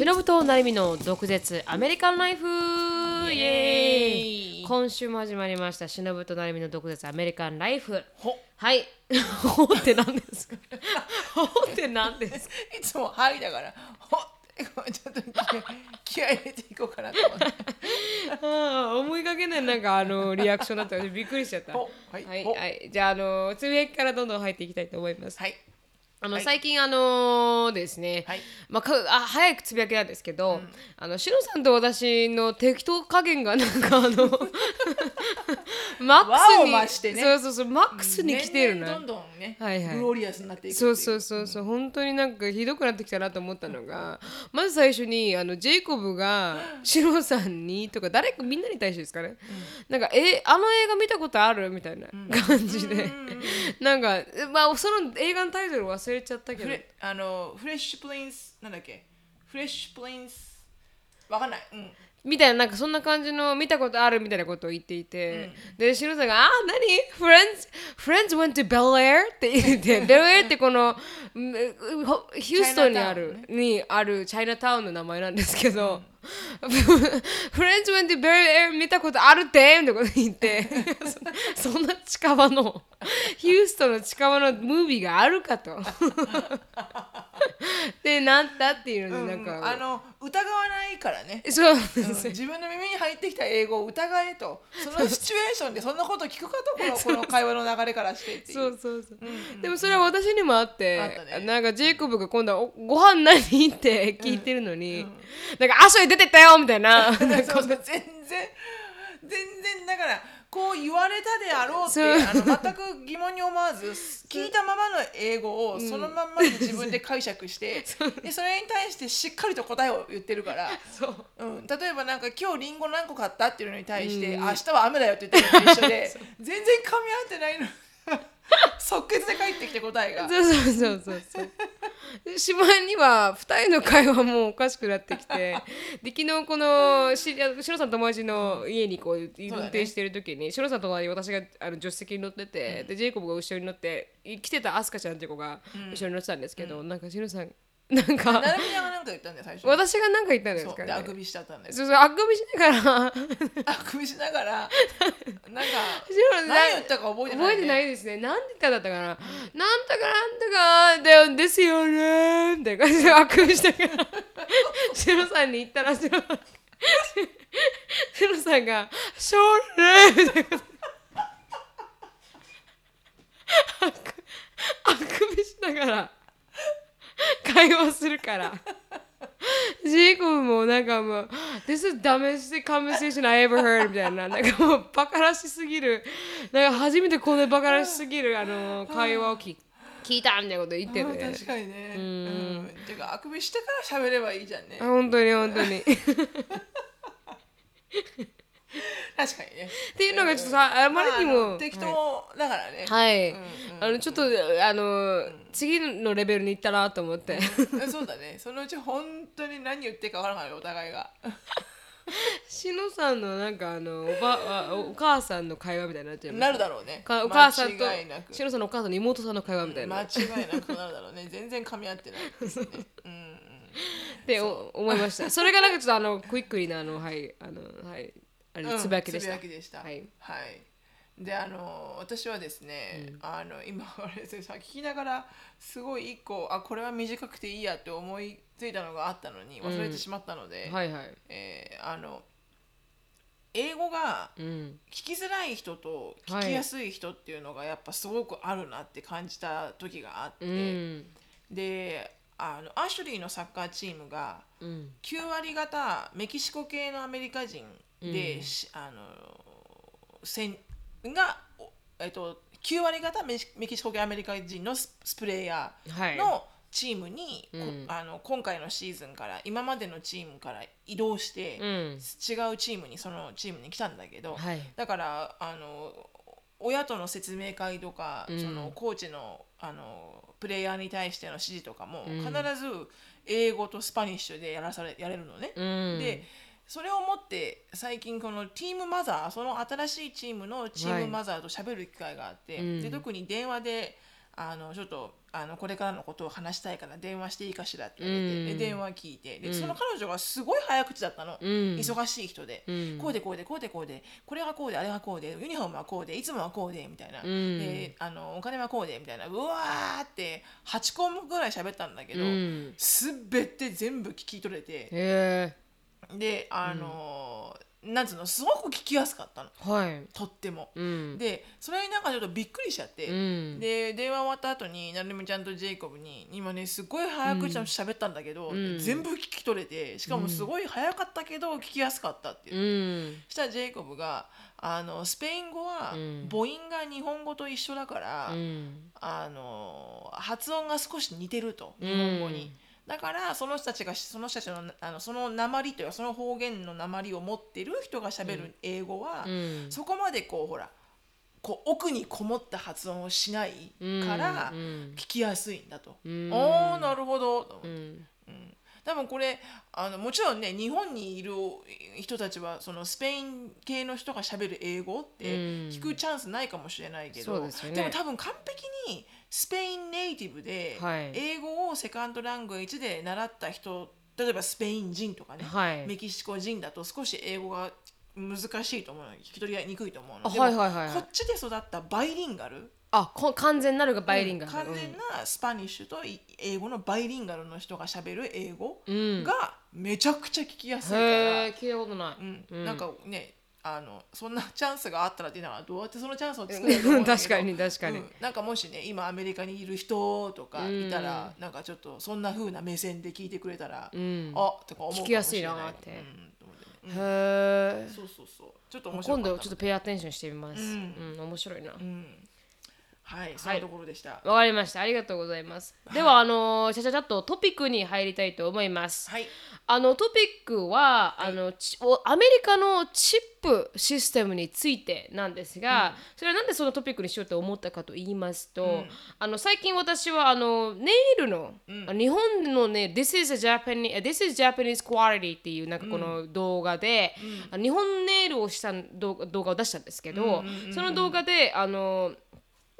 しのぶとなるみの毒舌アメリカンライフ!イエーイ!今週も始まりましたしのぶとなるみの毒舌アメリカンライフ。ほはい。ほって何ですか？ほって何ですか？いつも「はい」だから「ほっ」てちょっと気合い入れていこうかなと思って。あー思いがけないなんかあのリアクションだったのでびっくりしちゃった。ほはい。はい、ほはい、じゃああのつぶやきからどんどん入っていきたいと思います。はいあの、はい。最近あのですね、はい。まあ、かあ早くつぶやきなんですけど、あのしのさんと私の適当加減がなんかあの マックスにねそうそうそうマックスに来てるな、年々どんどんね、はいはい。グロリアスになっていくそうそうそうそう、本当になんかひどくなってきたなと思ったのが、まず最初にあのジェイコブがシロさんにとか誰かみんなに対してですかね、なんかえあの映画見たことある？みたいな感じで、なんかまあその映画のタイトル忘れちゃったけど。フレあのフレッシュプリンスなんだっけ？フレッシュプリンス。わかんない、うん、みたいななんかそんな感じの見たことあるみたいなことを言っていて、でシロさんが「あ何？Friends, friends went to Bel Air?」って言って。Bel Air ってこのヒューストンにある、にあるチャイナタウンの名前なんですけど、Friends went to Bel Air 見たことあるって？みたいなこと言って。そ そんな近場のヒューストンの近場のムービーがあるかと。でなったっていうのでなんか、あの疑わないからね。そう。でうん。す自分の耳に入ってきた英語を疑えと。そのシチュエーションでそんなこと聞くかと この会話の流れからしてっていう。そうそうそう、でもそれは私にもあってね。なんかジェイコブが今度はおご飯何？って聞いてるのに、なんか「あそれ出てったよ」みたいな。なんかそう。そう全然全然だからこう言われたであろうってあの全く疑問に思わず聞いたままの英語をそのまんまで自分で解釈して、でそれに対してしっかりと答えを言ってるから、そう。うん、例えばなんか今日リンゴ何個買った？っていうのに対して、明日は雨だよって言ってるのと一緒で 全然噛み合ってないの 即決で返ってきて答えが。そうそうそうそうそう。でしまいには2人の会話もおかしくなってきてで昨日このしシロさんの友達の家にこう運転してる時に、シロさんと隣に私があの助手席に乗ってて、でジェイコブが後ろに乗って来てたアスカちゃんっていう子が後ろに乗ってたんですけど、なんかシロさんなんかなるみちゃんが何か言ったんだよ最初。私が何か言ったんですかね。あくびしちゃったんだよそうそうあくびしながら。あくびしながらなんか何言ったか覚えてない、ね、覚えてないですね。なんて言ったんだったかな。なんとかなんとかだよですよねみたいな感じであくびしながら。シロさんに言ったらシロシロさんが「そうね」みたいな。あくあくびしながら 会話するから。ジェイコブもなんかもう「This is dumbest conversation I ever heard」みたいな。なんかもうバカらしすぎる。なんか初めてこんなバカらしすぎる。あの会話を聞聞いたみたいなこと言ってあて確かにね。うん。てかあくびしてから喋ればいいじゃんね。あ本当に本当に。っ 確かにね。ていうのがちょっとさあまりにもの適当だからね、はい、あのちょっとあの次のレベルに行ったなと思って。そうだね。そのうち本当に何言ってるか分からないお互いが。しのさんのなんかあのおばあお母さんの会話みたいになっちゃいます。なるだろうね。かお母さんとしのさんのお母さんの妹さんの会話みたいな、間違いなくなるだろうね。全然噛み合ってないですね。うんうん。ってお思いました。それがなんかちょっとあのクイックリーなあのはいあのはいあれつぶやきでした。つぶやきでしたはい。はいであの私はですね、あの今 あれでさ聞きながらすごい一個あこれは短くていいやって思いついたのがあったのに忘れてしまったので、はいはい。えーあの英語がうん。聞きづらい人と聞きやすい人っていうのがやっぱすごくあるなって感じた時があって、うん。であのアシュリーのサッカーチームがうん。9割方メキシコ系のアメリカ人で、しあのせんが、おえっと、9割方メキシコ系アメリカ人のススプレーヤはい。ーのチームに、こうんあの今回のシーズンから今までのチームから移動して、うん。違うチームにそのチームに来たんだけど、はい。だからあの親との説明会とか、うんそのコーチのあのプレイヤーに対しての指示とかも、うん必ず英語とスパニッシュでやらされやれるのね。うん。でそれをもって最近このチームマザーその新しいチームのチームマザーと喋る機会があって、はいうん。で特に電話であのちょっとあのこれからのことを話したいから電話していいかしらって言われて、うん。で電話聞いてで、その彼女がすごい早口だったの、ん。忙しい人で、ん。こうでこうでこうでこうでこれがこうであれがこうでユニフォームはこうでいつもはこうでみたいな、ん。であのお金はこうでみたいな。うわーって8項目ぐらい喋ったんだけど、うん。すべて全部聞き取れてへであのーなんつうのすごく聞きやすかったの。えはい。とっても。うん。でそれになんかちょっとびっくりしちゃって、うん。で電話終わった後になるみちゃんとジェイコブに今ねすごい早口で喋ったんだけど、ん。全部聞き取れてしかもすごい早かったけど聞きやすかったってういう、ん。そしたらジェイコブがあのスペイン語はん。母音が日本語と一緒だから、うん。あの発音が少し似てると日本語に。だからその人たちがその人たちのあのその鉛というかその方言の鉛を持ってる人がしゃべる英語は、うん。そこまでこうほらこう奥にこもった発音をしないからうんうん。聞きやすいんだと。ん。おーなるほどと思って、うん。多分これあのもちろんね日本にいる人たちはそのスペイン系の人がしゃべる英語ってうん。聞くチャンスないかもしれないけど、でね。も多分完璧にスペインネイティブではい。英語をセカンドラングエッジで習った人例えばスペイン人とかね、はい。メキシコ人だと少し英語が難しいと思うの聞き取りにくいと思うの。あでもはいはいはいはい。こっちで育ったバイリンガル。あこ完全なるがバイリンガル。完全なスパニッシュとい英語のバイリンガルの人がしゃべる英語うん。がめちゃくちゃ聞きやすいから、へえ聞いたことない。うん。なんかねあのそんなチャンスがあったらっていうのはどうやってそのチャンスを作ると思うんだけど。確かに確かに。うん。なんかもしね今アメリカにいる人とかいたら、なんかちょっとそんな風な目線で聞いてくれたら、ん。あとか思うか聞きやすいなって。うん。へえそうそうそう。ちょっと面白かった今度ちょっとペアアテンションしてみます。うん。面白いなはいそのところでした。わかりました。ありがとうございます。ではあのーちゃちゃちゃっとトピックに入りたいと思います。はい。あのトピックは、あのちおアメリカのチップシステムについてなんですが、それはなんでそのトピックにしようと思ったかと言いますと、あの最近私はあのネイルの、あ日本のね This is, a Japanese, This is Japanese Quality っていうなんかこの動画で、あ日本ネイルをした動画動画を出したんですけど、その動画であの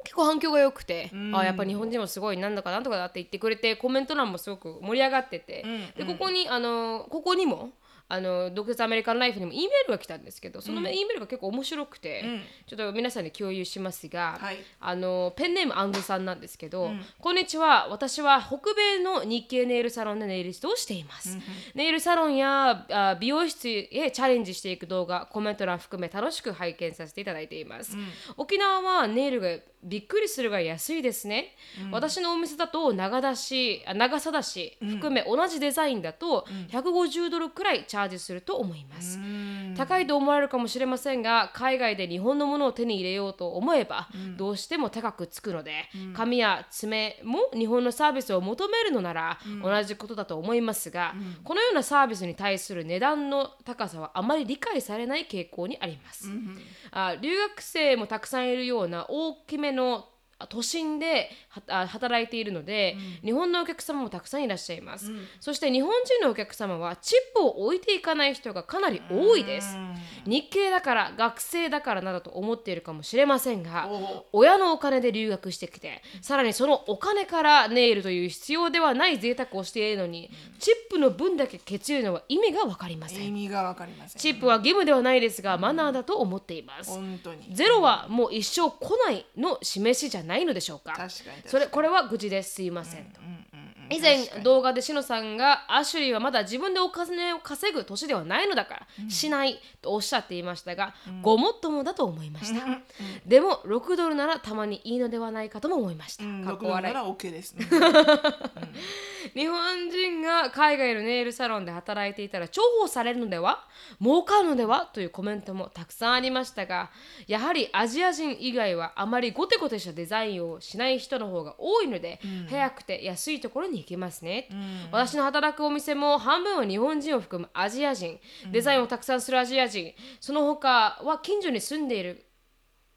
結構反響が良くて、あやっぱ日本人もすごいなんだかなんとかだって言ってくれてコメント欄もすごく盛り上がってて、でここにあのここにもあの独立アメリカンライフにも E メールが来たんですけどその E メールが結構面白くて、ちょっと皆さんに共有しますが、はい。あのペンネームアンズさんなんですけど、こんにちは。私は北米の日系ネイルサロンでネイリストをしています、ネイルサロンやあ美容室へチャレンジしていく動画コメント欄含め楽しく拝見させていただいています、沖縄はネイルがびっくりするが安いですね、私のお店だと長出しあ長さだし含め同じデザインだと150ドルくらいチャージすると思います、高いと思われるかもしれませんが海外で日本のものを手に入れようと思えば、どうしても高くつくので、髪や爪も日本のサービスを求めるのなら同じことだと思いますが、このようなサービスに対する値段の高さはあまり理解されない傾向にあります、あ留学生もたくさんいるような大きめの都心ではあ働いているので、日本のお客様もたくさんいらっしゃいます、そして日本人のお客様はチップを置いていかない人がかなり多いです、日系だから学生だからなどと思っているかもしれませんがお親のお金で留学してきてさらにそのお金からネイルという必要ではない贅沢をしているのにチップの分だけケチるのは意味が分かりません。意味がわかりません。チップは義務ではないですがマナーだと思っています。本当に。ゼロはもう一生来ないの示しじゃないのでしょうか。確かにそれこれは愚痴です。すいませんと、うんうんうん以前動画でしのさんがアシュリーはまだ自分でお金を稼ぐ年ではないのだから、しないとおっしゃっていましたが、ごもっともだと思いました、でも6ドルならたまにいいのではないかとも思いました、うんかっこ笑い。六度なら OK ですね。日本人が海外のネイルサロンで働いていたら重宝されるのでは？儲かるのでは？というコメントもたくさんありましたがやはりアジア人以外はあまりゴテゴテしたデザインをしない人の方が多いので、早くて安いところに行けますね、私の働くお店も半分は日本人を含むアジア人。デザインをたくさんするアジア人。その他は近所に住んでいる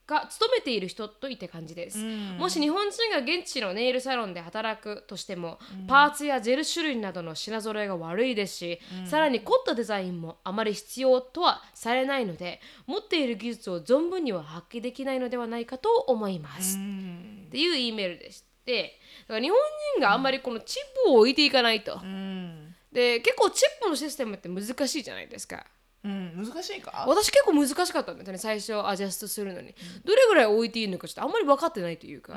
が勤めている人といって感じです、もし日本人が現地のネイルサロンで働くとしても、パーツやジェル種類などの品揃えが悪いですし、さらに凝ったデザインもあまり必要とはされないので持っている技術を存分には発揮できないのではないかと思います、っていう E メールでしてから日本人があんまりこのチップを置いていかないと、うん、で結構チップのシステムって難しいじゃないですか。うん、難しいか？私結構難しかったんですよね最初アジャストするのに。どれぐらい置いていいのかちょっとあんまり分かってないというか。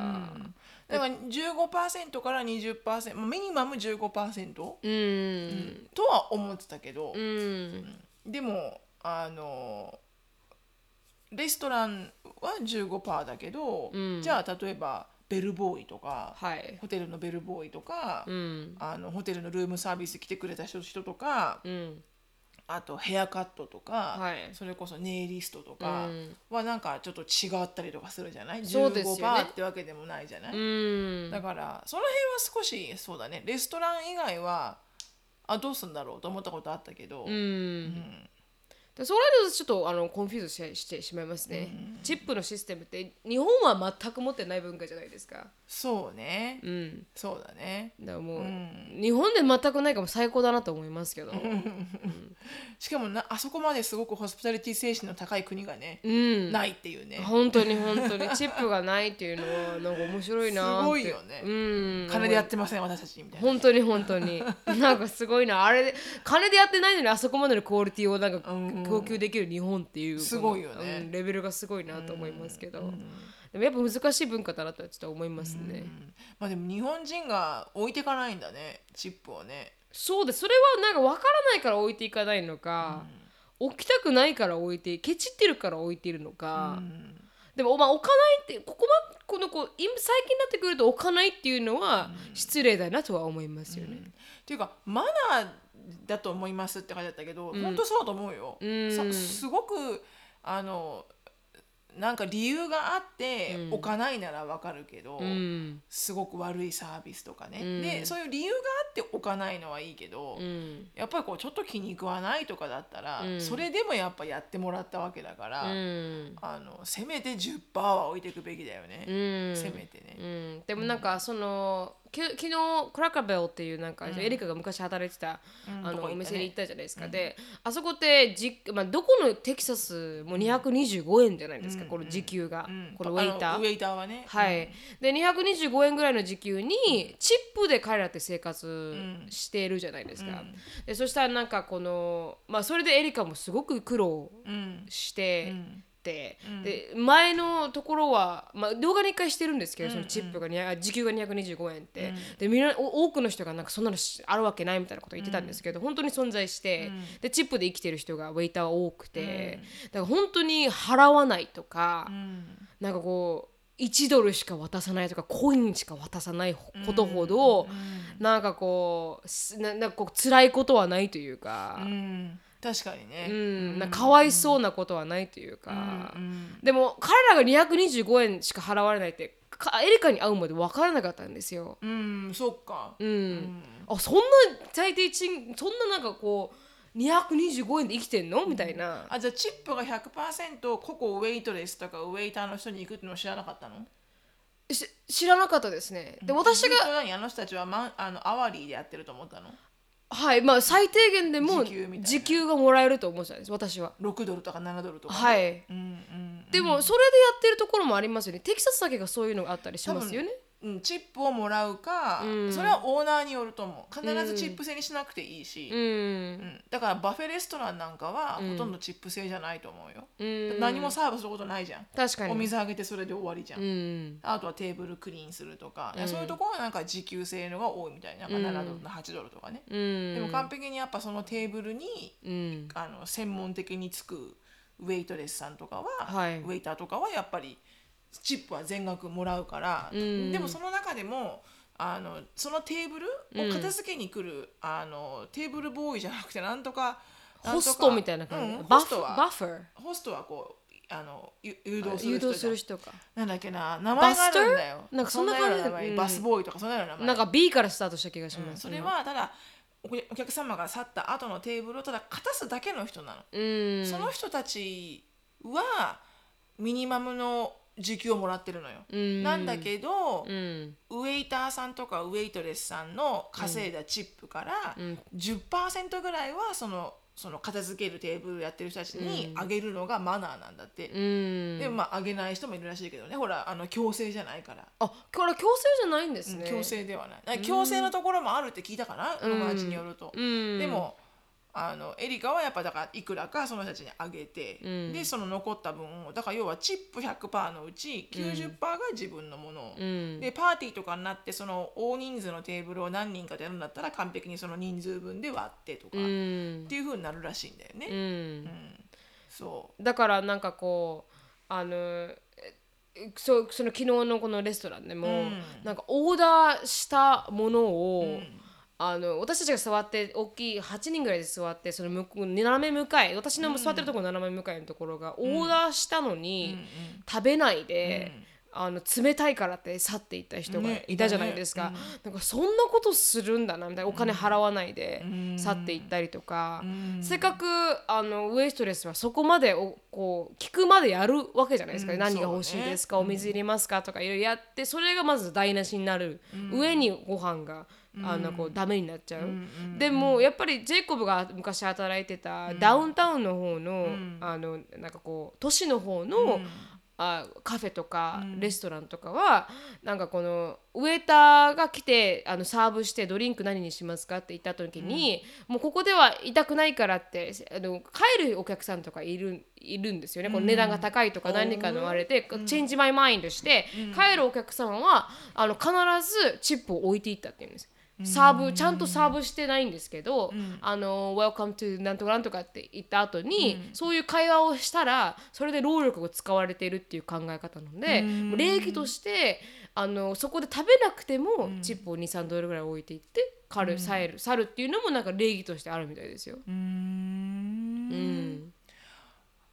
だから15%から20%まあミニマム15%、うん。とは思ってたけど。う、ん。でもあのレストランは15%だけど、うん。じゃあ例えばベルボーイとか、はい。ホテルのベルボーイとか、うん。あのホテルのルームサービス来てくれた人人とかうん。あとヘアカットとか、はい。それこそネイリストとかうん。はなんかちょっと違ったりとかするじゃない、そうですよね。15%ってわけでもないじゃない、うん。だからその辺は少しそうだね。レストラン以外はあどうすんだろうと思ったことあったけど、うんでそれでちょっとあのコンフューズししてしまいますね、チップのシステムって日本は全く持ってない文化じゃないですかそうね、うん。そうだね。だからもう、ん。日本で全くないからもう最高だなと思いますけど。しかもなあそこまですごくホスピタリティ精神の高い国がね、うん。ないっていうね。本当に本当に。チップがないっていうのはなんか面白いなって。すごいよね。うん。金でやってません私たちみたいな。本当に本当に。なんかすごいな。あれで金でやってないのにあそこまでのクオリティをなんかうん。うん供給できる日本っていうすごいよね。うんレベルがすごいなと思いますけど、でもやっぱ難しい文化だなとはちょっと思いますね、うん。まあでも日本人が置いてかないんだねチップをね。そうです。それはなんか分からないから置いていかないのか、置きたくないから置いてケチってるから置いているのか、うん。でも、まあ、置かないってここまこのこう今最近になってくると置かないっていうのは失礼だなとは思いますよね。っていうかマナーだと思いますって書いてあったけど、本当そうだと思うよ、すごくあのなんか理由があって置かないならわかるけど、うん。すごく悪いサービスとかね、うん。でそういう理由があって置かないのはいいけど、うん。やっぱりこうちょっと気に食わないとかだったら、うん。それでもやっぱやってもらったわけだから、うん。あのせめて10%は置いていくべきだよね、うん。せめてね。うん、でもなんかその、き昨日クラッカーベルっていうなんか、エリカが昔働いてた、あのうんとこ行ったね。お店に行ったじゃないですか、であそこってじ、まあ、どこのテキサスも225円じゃないですか、この時給が、うん。このウェイター。あのウェイターはね、はい、で225円ぐらいの時給にチップで彼らって生活しているじゃないですか、でそしたらなんかこのまあそれでエリカもすごく苦労うん。してて、で前のところは、まあ、動画に一回してるんですけど、そのチップが時給が225円って、でみんなお多くの人がなんかそんなのしあるわけないみたいなこと言ってたんですけど、本当に存在して、でチップで生きてる人がウェイターは多くて、だから本当に払わないとか、なんかこう1ドルしか渡さないとかコインしか渡さないことほど、なんかこうすななんかこう辛いことはないというか、うん確かにね、うん、なんかかわいそうなことはないというか、うんでも彼らが225円しか払われないってかエリカに会うまで分からなかったんですよ。うん、そっか、うん。あそんな最低賃そんななんかこう225円で生きてんの？みたいな。あじゃあチップが100%個々ウェイトレスとかウェイターの人に行くってのを知らなかったの？し知らなかったですね。で私があの人たちはマンあのアワリーでやってると思ったの？はいまあ最低限でも時給みたいな時給がもらえると思ってたんです私は。6ドルとか7ドルとか、はい。うんうんでもそれでやってるところもありますよね。テキサスだけがそういうのがあったりしますよね。うん、チップをもらうか、うん。それはオーナーによると思う。必ずチップ制にしなくていいし、うん。うん。だからバフェレストランなんかはほとんどチップ制じゃないと思うよ、うん。何もサーブすることないじゃん。確かに。お水あげてそれで終わりじゃん、うん。あとはテーブルクリーンするとか、そういうところはなんか時給制のが多いみたいな、なん。か7ドルと8ドルとかね、うん。でも完璧にやっぱそのテーブルにうん。あの専門的につくウェイトレスさんとかは、はい。ウェイターとかはやっぱりチップは全額もらうから、んでもその中でもあのそのテーブルを片付けに来る、あのテーブルボーイじゃなくてなんとかホストみたいな感じ。うんバフホストはバフ？ァー。ホストはこうあのゆ誘導する人する人か。なんだっけな名前があるんだよバスターなんかそんな感じ？ようんバスボーイとかそんなような名前なんか B からスタートした気がします。それはただおお客様が去った後のテーブルをただ片すだけの人なの、うん。その人たちはミニマムの時給をもらってるのよ、うん。なんだけど、うん。ウェイターさんとかウェイトレスさんの稼いだチップから10%ぐらいはそのその片付けるテーブルやってる人たちにあげるのがマナーなんだって、うん。でもまああげない人もいるらしいけどね。ほらあの強制じゃないから、あこれは強制じゃないんですね。強制ではない。強制のところもあるって聞いたかな、友達によると、うん。でもあのエリカはやっぱだからいくらかその人たちにあげて、うん。でその残った分をだから要はチップ100%のうち90%が自分のもの、うん。でパーティーとかになってその大人数のテーブルを何人かでやるんだったら完璧にその人数分で割ってとか、うっんていう風になるらしいんだよね。うん。うん。そだからなんかこうあのえそうその昨日のこのレストランでも、うん。なんかオーダーしたものを、う、うんあの私たちが座って大きい8人ぐらいで座ってその向こう斜め向かい私の座ってるところ斜め向かいのところが、オーダーしたのに、食べないで、あの冷たいからって去っていった人がねいたじゃないですか、なんかそんなことするんだなみたいなお金払わないで去っていったりとか、せっかくあのウエイトレスはそこまでおこう聞くまでやるわけじゃないですか、うん。何が欲しいですか、お水入れますかとかいろいろやってそれがまず台無しになる、上にご飯があのこうダメになっちゃう、でもやっぱりジェイコブが昔働いてたダウンタウンの方の,、あのなんかこう都市の方の、あカフェとかレストランとかは、なんかこのウェーターが来てあのサーブしてドリンク何にしますかって言った時に、もうここでは居たくないからってあの帰るお客さんとかいるいるんですよね、この値段が高いとか何かのあれで、 change my mind して、帰るお客様はあの必ずチップを置いていったっていうんです。サーブちゃんとサーブしてないんですけど「あの Welcome to なんとかなんとか」って言った後に、そういう会話をしたらそれで労力が使われているっていう考え方なので、もう礼儀としてあのそこで食べなくても、チップを23ドルぐらい置いていって去る、去る去るっていうのもなんか礼儀としてあるみたいですよ。うーん。うん。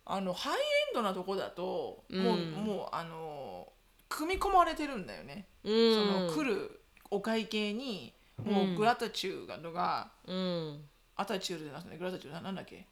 あのハイエンドなとこだと、もうもうあの組み込まれてるんだよね、うん。その来るお会計にもうグラタチュードが、うん。アタチュールじゃなくてグラタチュールなんだっけ？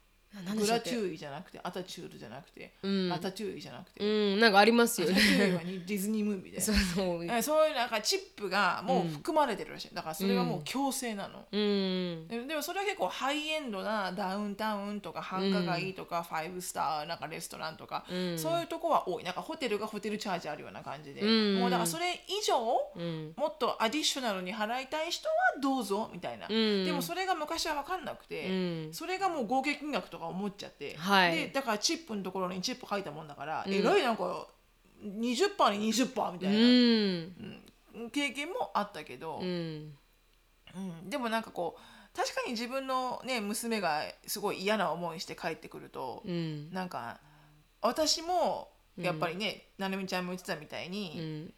グラチューイじゃなくてアタチュールじゃなくて、うん。アタチューイじゃなくて、うんなんかありますよね。はディズニームービーで そうそう。えそういうなんかチップがもう含まれてるらしい。だからそれがもう強制なの、うん。ででもそれは結構ハイエンドなダウンタウンとか繁華街とかファイブスターなんかレストランとか、うん。そういうとこは多い。なんかホテルがホテルチャージあるような感じで、うん。もうだからそれ以上、うん。もっとアディショナルに払いたい人はどうぞみたいな、うん。でもそれが昔は分かんなくて、うん。それがもう合計金額とか思っちゃって、はい。でだからチップのところにチップ書いたもんだから、えらいなんか20%に20%みたいな、うん。うん。経験もあったけど、うん。うん、でもなんかこう確かに自分の、ね、娘がすごい嫌な思いして帰ってくると、うん。なんか私もやっぱりね、ななみちゃんも言ってたみたいに、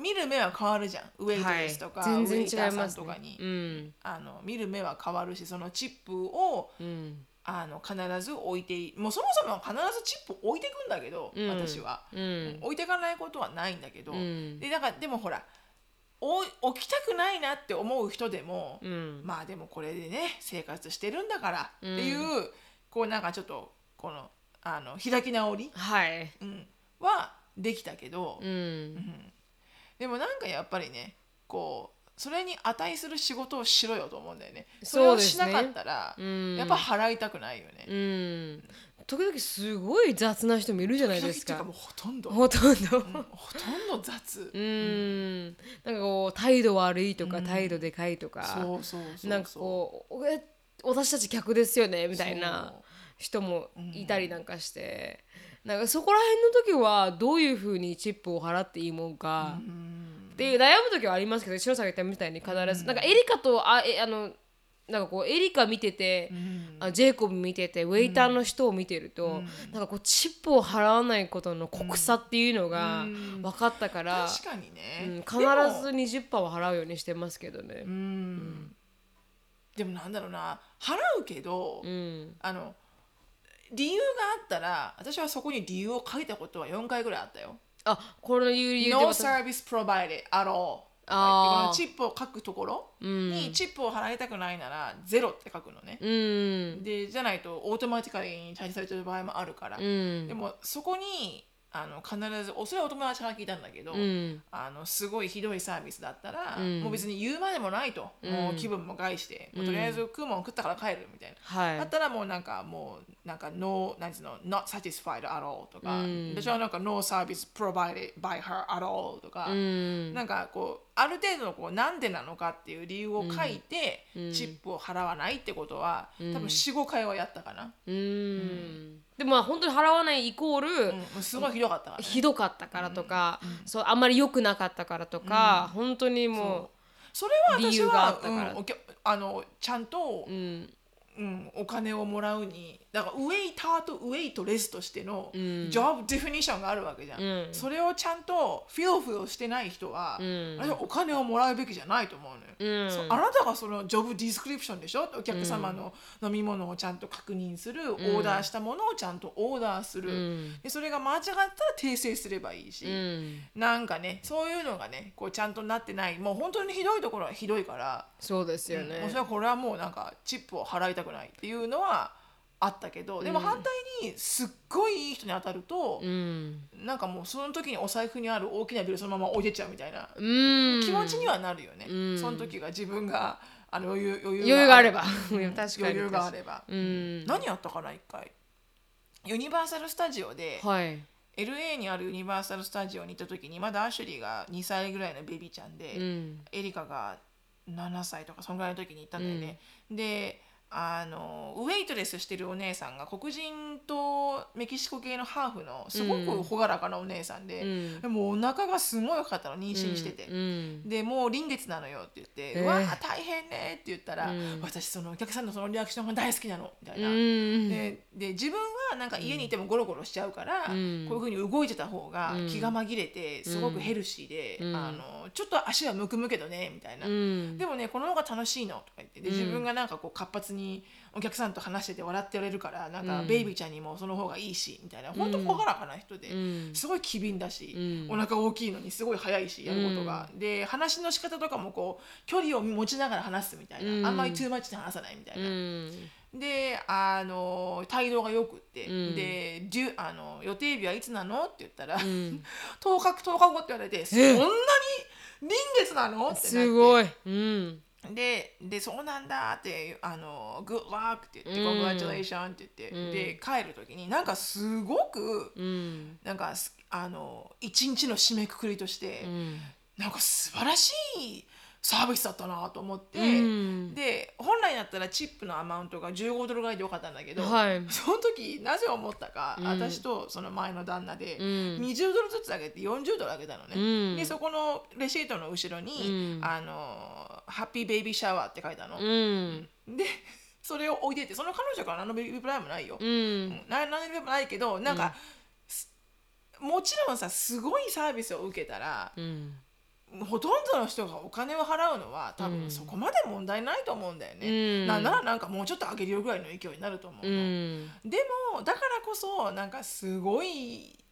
見る目は変わるじゃん。ウェイトレスとか、はい、全ウェイターさんとかに、うん。あの見る目は変わるしそのチップをうんあの必ず置いていもうそもそも必ずチップ置いていくんだけど、うん。私は、うん。置いていかないことはないんだけど、うん。でなんかでもほらお置きたくないなって思う人でも、うん。まあでもこれでね生活してるんだからっていう、こうなんかちょっとこのあの開き直り、はい。うん、はできたけど、うん。でもなんかやっぱりねこうそれに値する仕事をしろよと思うんだよね。それをしなかったら、うん。やっぱ払いたくないよね。うん。時々すごい雑な人もいるじゃないですか。かもうほとんど、ほとんど。うんほとんど雑。うん。なんかこう態度悪いとか、態度でかいとかそうそうそう。なんかこうえ私たち客ですよねみたいな人もいたりなんかして、なんかそこら辺の時はどういうふうにチップを払っていいもんか、っていう悩む時はありますけど篠さんが言ったみたいに必ず、なんかエリカとあえあのなんかこうエリカ見てて、あジェイコブ見ててウェイターの人を見てると、なんかこうチップを払わないことの酷さっていうのが分かったから、確かにね、うん必ず20%は払うようにしてますけどね。うん。でもなんだろうな。払うけど、うん。あの理由があったら私はそこに理由を書いたことは4回ぐらいあったよ。あこのいう理由 No で service provided at all. あチップを書くところにチップを払いたくないならゼロって書くのね。うん。でじゃないとオートマティカリーに対応されてる場合もあるから、うん。でもそこにあの必ずおそれはお友達から聞いたんだけど、うん。あのすごいひどいサービスだったら、うん。もう別に言うまでもないと、もう気分も害して、とりあえず食うもん食ったから帰るみたいな。はい。だったらもうなんかもうなんか no なんつうの not satisfied at all とか、うん。私はなんか no service provided by her at all とか、うん。なんかこうある程度のこうなんでなのかっていう理由を書いて、チップを払わないってことは、多分45回はやったかな、うんでもまあ本当に払わないイコール、うんすごいひどかったからね、ひどかったからとか、そうあんまり良くなかったからとか、本当にもそれは私理由があはったから。うんあのちゃんとう、、うん。うん、お金をもらうにだからウェイターとウェイトレスとしてのジん。ョブディフィニッションがあるわけじゃん、うん。それをちゃんとフィロフィロしてない人は、ん。私はお金をもらうべきじゃないと思うのよ、うん。あなたがそのジョブディスクリプションでしょ？お客様の飲み物をちゃんと確認する、オーダーしたものをちゃんとオーダーする、ん。でそれが間違ったら訂正すればいいし、うん。なんかねそういうのがねこうちゃんとなってない。もう本当にひどいところはひどいから、そうですよね、もうそれはこれはもうなんかチップを払いたくないっていうのはあったけどでも反対にすっごいいい人に当たると、うん。なんかもうその時にお財布にある大きなビルそのまま置いてっちゃうみたいなうん。気持ちにはなるよね、うん。その時が自分があの余裕余余裕があれば。うん確かに。余裕があれば、うん。何やったかな一回。ユニバーサル・スタジオで、はい、LA にあるユニバーサル・スタジオに行った時にまだアシュリーが2歳ぐらいのベビーちゃんで、うん。エリカが7歳とかそんぐらいの時に行ったんだよね、であのウェイトレスしてるお姉さんが黒人とメキシコ系のハーフのすごく朗らかなお姉さんで、うん。でもお腹がすごい良かったの妊娠してて、うんでもう臨月なのよって言って「えー。うわー大変ね」って言ったら、うん。私そのお客さんのそのリアクションが大好きなのみたいな。うんでで自分はなんか家にいてもゴロゴロしちゃうから、うん。こういうふうに動いてた方がうん。気が紛れてすごくヘルシーで、うん。あのちょっと足はむくむけどねみたいな、うん。でもねこの方が楽しいのとか言ってで自分がなんかこう活発にお客さんと話してて笑ってられるからなんかうん。ベイビーちゃんにもその方がいいしみたいな。本当朗らかな人で、うん。すごい機敏だし、うん。お腹大きいのにすごい早いしやることが、で話の仕方とかもこう距離を持ちながら話すみたいな、うん。あんまりトゥーマッチで話さないみたいな。うん。であの態度がよくって、うん。であの予定日はいつなの？って言ったら、ん。10日10日後って言われてそんなに臨月なの？ってなって。すごい、うんででそうなんだってあのグッラックって言って、うん。congratulation って言って、うん。で帰る時になんかすごくうん。なんかすあの一日の締めくくりとして、うん。なんか素晴らしいサービスだったなと思って、うん。で本来だったらチップのアマウントが15ドルぐらいでよかったんだけど、はい。その時なぜ思ったか、うん。私とその前の旦那でうん。20ドルずつ上げて40ドル上げたのね、うん。でそこのレシートの後ろに、うん。あの「ハッピーベイビーシャワー」って書いたの、うん。でそれを置いててその彼女から何のベビープライもないよ、ううん。何のベビープライもないけどなんか、すもちろんさすごいサービスを受けたらうん。ほとんどの人がお金を払うのは多うん。分そこまで問題ないと思うんだよね、うん。なんならなんかもうちょっと上げるよぐらいの勢いになると思ううの、ん。でもだからこそなんかすごい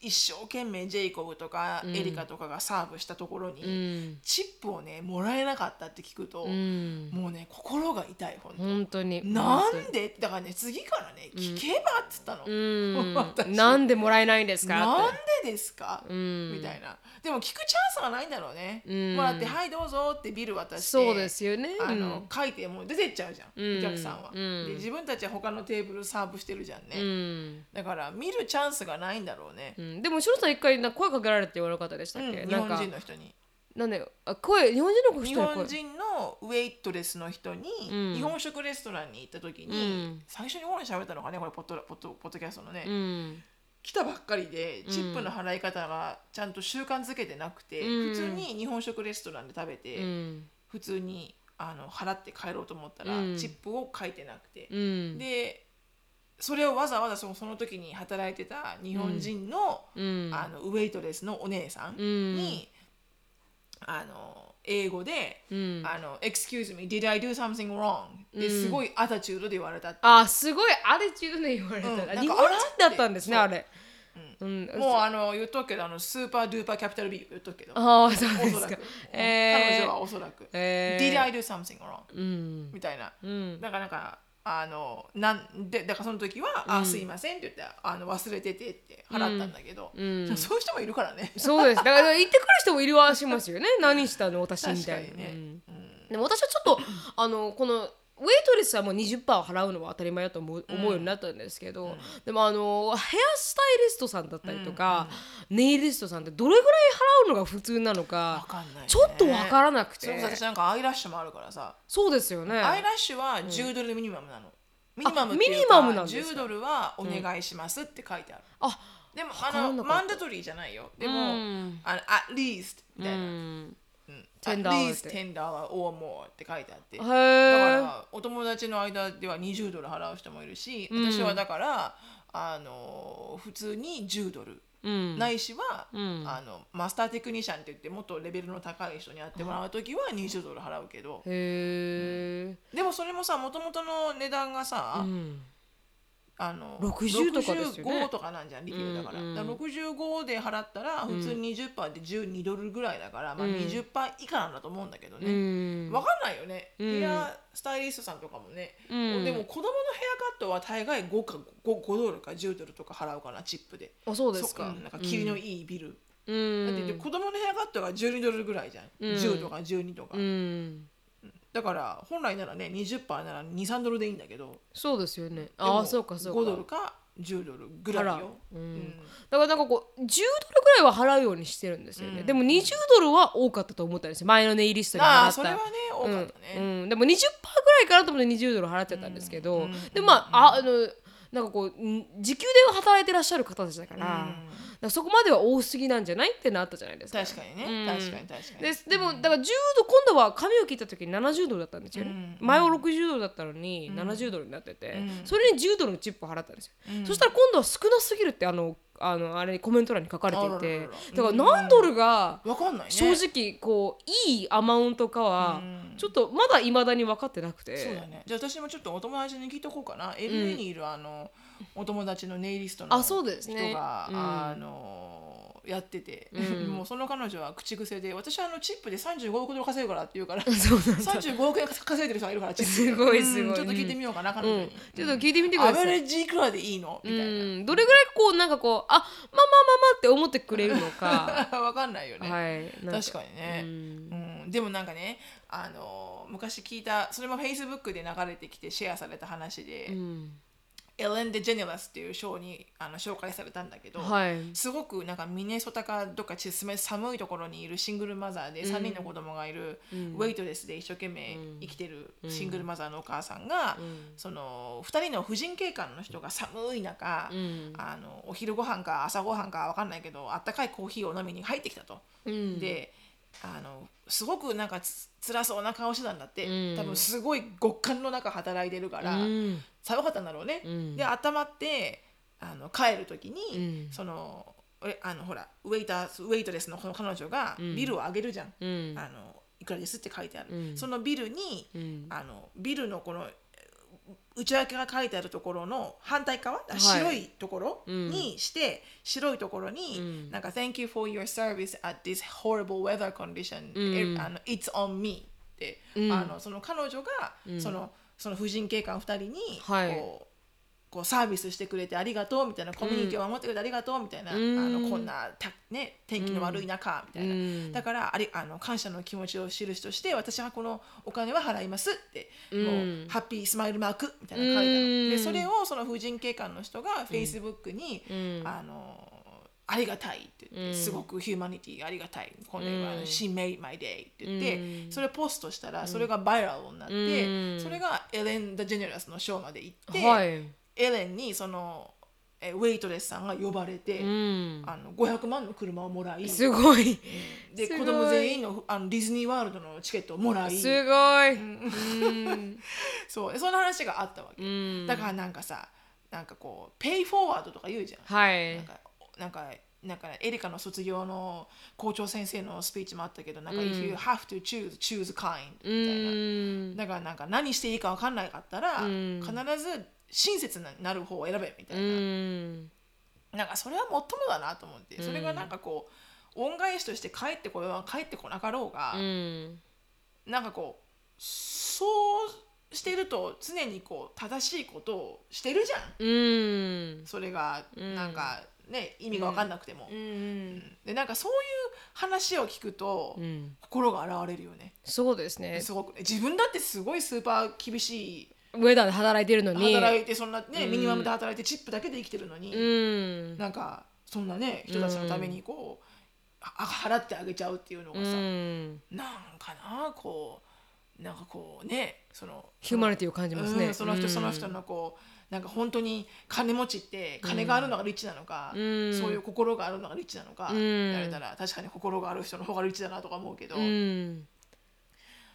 一生懸命ジェイコブとかうん。エリカとかがサーブしたところに、うん。チップをねもらえなかったって聞くと、うん。もうね心が痛い本当。に。なんで？だからね次からね聞けばっつったの、なんでもらえないんですか？なんでですか、うん。みたいな。でも聞くチャンスがないんだろうね、うん。もらって「はいどうぞ」ってビル渡してそうですよね。あの書いてもう出てっちゃうじゃん、うん。お客さんは、うん。で自分たちは他のテーブルサーブしてるじゃんね、うん。だから見るチャンスがないんだろうね、うんでもシロさん一回な声かけられて言われなかったでしたっけ、うん日本なんか。人の人に。なんであ声日本人の人日本人のウェイトレスの人に、うん。日本食レストランに行った時に、うん。最初にご飯喋ったのかね？これポッドポッドポッドキャストのね、うん。来たばっかりでチップの払い方がちゃんと習慣づけてなくて、うん。普通に日本食レストランで食べて、うん。普通にあの払って帰ろうと思ったら、うん。チップを書いてなくて、うん。でそれをわざわざそのその時に働いてた日本人の,、うん。あのウェイトレスのお姉さんうん。に、あの英語で、うん。あの「Excuse me, did I do something wrong?」ですごいアタチュードで言われたってあすごいアティチュードで言われた、うん。なんか日本人だったんですねああれ。うん、もうあの言っとくけどあのスーパードゥーパーキャピタル B 言っとくけど。ああそうですか。おそらく、えー。彼女はおそらく、えー。Did I do something wrong? うん。みたいな、うん。だからなんかあのなんでだからその時は「あすいません」って言ってあの忘れててって払ったんだけど、うん。そういう人もいるからね。そうです。だから言ってくる人もいるはしますよね。何したの私みたいな、ね。うん。でも私はちょっとあのこのウェイトレスはもう20%払うのは当たり前だと思う,、思うようになったんですけど、でもあのヘアスタイリストさんだったりとか、ネイリストさんってどれぐらい払うのが普通なのかね。ちょっとわからなくて。私なんかアイラッシュもあるからさ、そうですよね。アイラッシュは10ドルミニマムなの。ミニマムっていうミニかマムなんですか？10ドルはお願いしますって書いてある。あでもかあのマンダトリーじゃないよ。でも、うん。あの at least みたいな。うん。うん10 at least って10 dollar or more って書いてあって。へだーからお友達の間では20ドル払う人もいるし、うん。私はだからあの普通に10ドル、うん。ないしは、うん。あのマスターテクニシャンって言ってもっとレベルの高い人にやってもらう時は20ドル払うけど、でもそれもさもともとの値段がさ、うんあの60とかですよね。65とかなんじゃんリキュールだから,、うんうん。だから65で払ったら普通に20%で12ドルぐらいだから、まあ、うん。20%以下なんだと思うんだけどうね、ん。わかんないよね、うん。ヘアスタイリストさんとかもね、うん。でも子供のヘアカットは大概 5, か 5, 5ドルか10ドルとか払うかなチップで。あそうですか。なんか切りのいいビル、うだん。って子供のヘアカットが12ドルぐらいじゃん、うん。10とか12とか、うんだから本来ならね20%なら23ドルでいいんだけど。そうですよね。ああそうかそうか。5ドルか10ドルぐらい払よう、うん。うん。だからなんかこう10ドルぐらいは払うようにしてるんですよね、でも20ドルは多かったと思ったんですよ。前のネイリストに払った。ああそれはね多かったね、うん。うん。でも20%ぐらいかなと思って20ドル払っちゃったんですけど、でまあああのなんかこうん時給で働いてらっしゃる方たちだから,、だからそこまでは多すぎなんじゃない？ってなったじゃないですか。確かにね、うん。確かに確かに。ですでもだから10度今度は髪を切った時に70ドルだったんですよね、前は60ドルだったのに70ドルになってて、それに10ドルのチップを払ったんですよ、そしたら今度は少なすぎるってあのあのあれコメント欄に書かれていて。だから何ドルがわかんないね。正直こういいアマウントかはちょっとまだいまだに分かってなくて。そうだね。じゃあ私もちょっとお友達に聞いとこうかな。LA にいるあのお友達のネイリストのあ人そうですね。がうん。あのやっててもうその彼女は口癖で私はあのチップで35億ドル稼ぐからって言うから そうなんだ。35億円稼いでる人がいるからチップで。すごいすごい。うんちょっと聞いてみようかな彼女うん。にちょっと聞いてみてくだアベさいレージいくらでいいの？みたいな。うん。どれぐらいこうなんかこうあまあまあまあまあって思ってくれるのか。わかんないよね。はい。確かにね、うん。うん。でもなんかねあの昔聞いたそれもフェイスブックで流れてきてシェアされた話で、うんエレン・デ・ジェネラスっていうショーにあの紹介されたんだけど、はい。すごくなんかミネソタかどっかち寒いところにいるシングルマザーで3人の子供がいる、ウェイトレスで一生懸命生きてるシングルマザーのお母さんが、その2人の婦人警官の人が寒い中、うん。あのお昼ご飯か朝ご飯か分かんないけどあったかいコーヒーを飲みに入ってきたと。うん。であのすごくなんかつ辛そうな顔してたんだって、うん。多分すごい極寒の中働いてるから、うん。寒かったんだろうね。うん。で頭ってあの帰る時に、うん。そのえあのほらウェイターウェイトレスのこの彼女がビルをあげるじゃん、うん。あのいくらですって書いてある、うん。そのビルに、うん。あのビルのこの内訳が書いてあるところの反対側、い。白いところうんにして、白いところに、うん。なんか「Thank you for your service at this horrible weather condition、うん。あの It's on me」って、うん。あのその彼女が、そのその婦人警官2人にはいこう、サービスしてくれてありがとうみたいなコミュニティを守ってくれてありがとうみたいな、うん。あのこんなた、ね、天気の悪い中みたいな、うん。だからありあの感謝の気持ちを印として私はこのお金は払いますって、うん。もうハッピースマイルマークみたいなの書いてある、うん。でそれをその婦人警官の人がフェイスブックに、うん。あのありがたいって言って、うん。すごくヒューマニティありがたい。これは、うん。She made my day って言って、うん。それをポストしたらそれがバイラルになって、うん。それがエレン・ダ・ジェネラスのショーまで行って、はいエレンにそのえウェイトレスさんが呼ばれて、うん。あの500万の車をもらい。すごい。ですごい子供全員のあのディズニーワールドのチケットをもらい。すごい。うん。そう。その話があったわけ、うん。だからなんかさなんかこうペイフォワードとか言うじゃん、はい。なんかなんかなんかエリカの卒業の校長先生のスピーチもあったけどなんか、うん。if you have to choose choose kind うみたいな、ん。だからなんか何していいか分かんないかったら、うん。必ず親切になる方を選べみたいうな、ん。なんかそれはもっともだなと思って、それがなんかこう恩返しとして帰ってこようが帰ってこなかろうが、うん。なんかこうそうしてると常にこう正しいことをしてるじゃん。うん。それがんなんかね、意味が分かんなくても、うん。でなんかそういう話を聞くと、うん。心が洗われるよね。そうですね。すごくね。自分だってすごいスーパー厳しいウェダーで働いてるのに。働いてそんなね、ミニマムで働いてチップだけで生きてるのに、うん。なんかそんなね人たちのためにこう、あ払ってあげちゃうっていうのがうさ、ん。なんかなこうなんかこうねそのヒューマニティを感じますね。うんその人うん。その人のこうなんか本当に金持ちって金があるのがリッチなのか、うん。そういう心があるのがリッチなのか、うん。言われたら確かに心がある人の方がリッチだなとか思うけど、うん。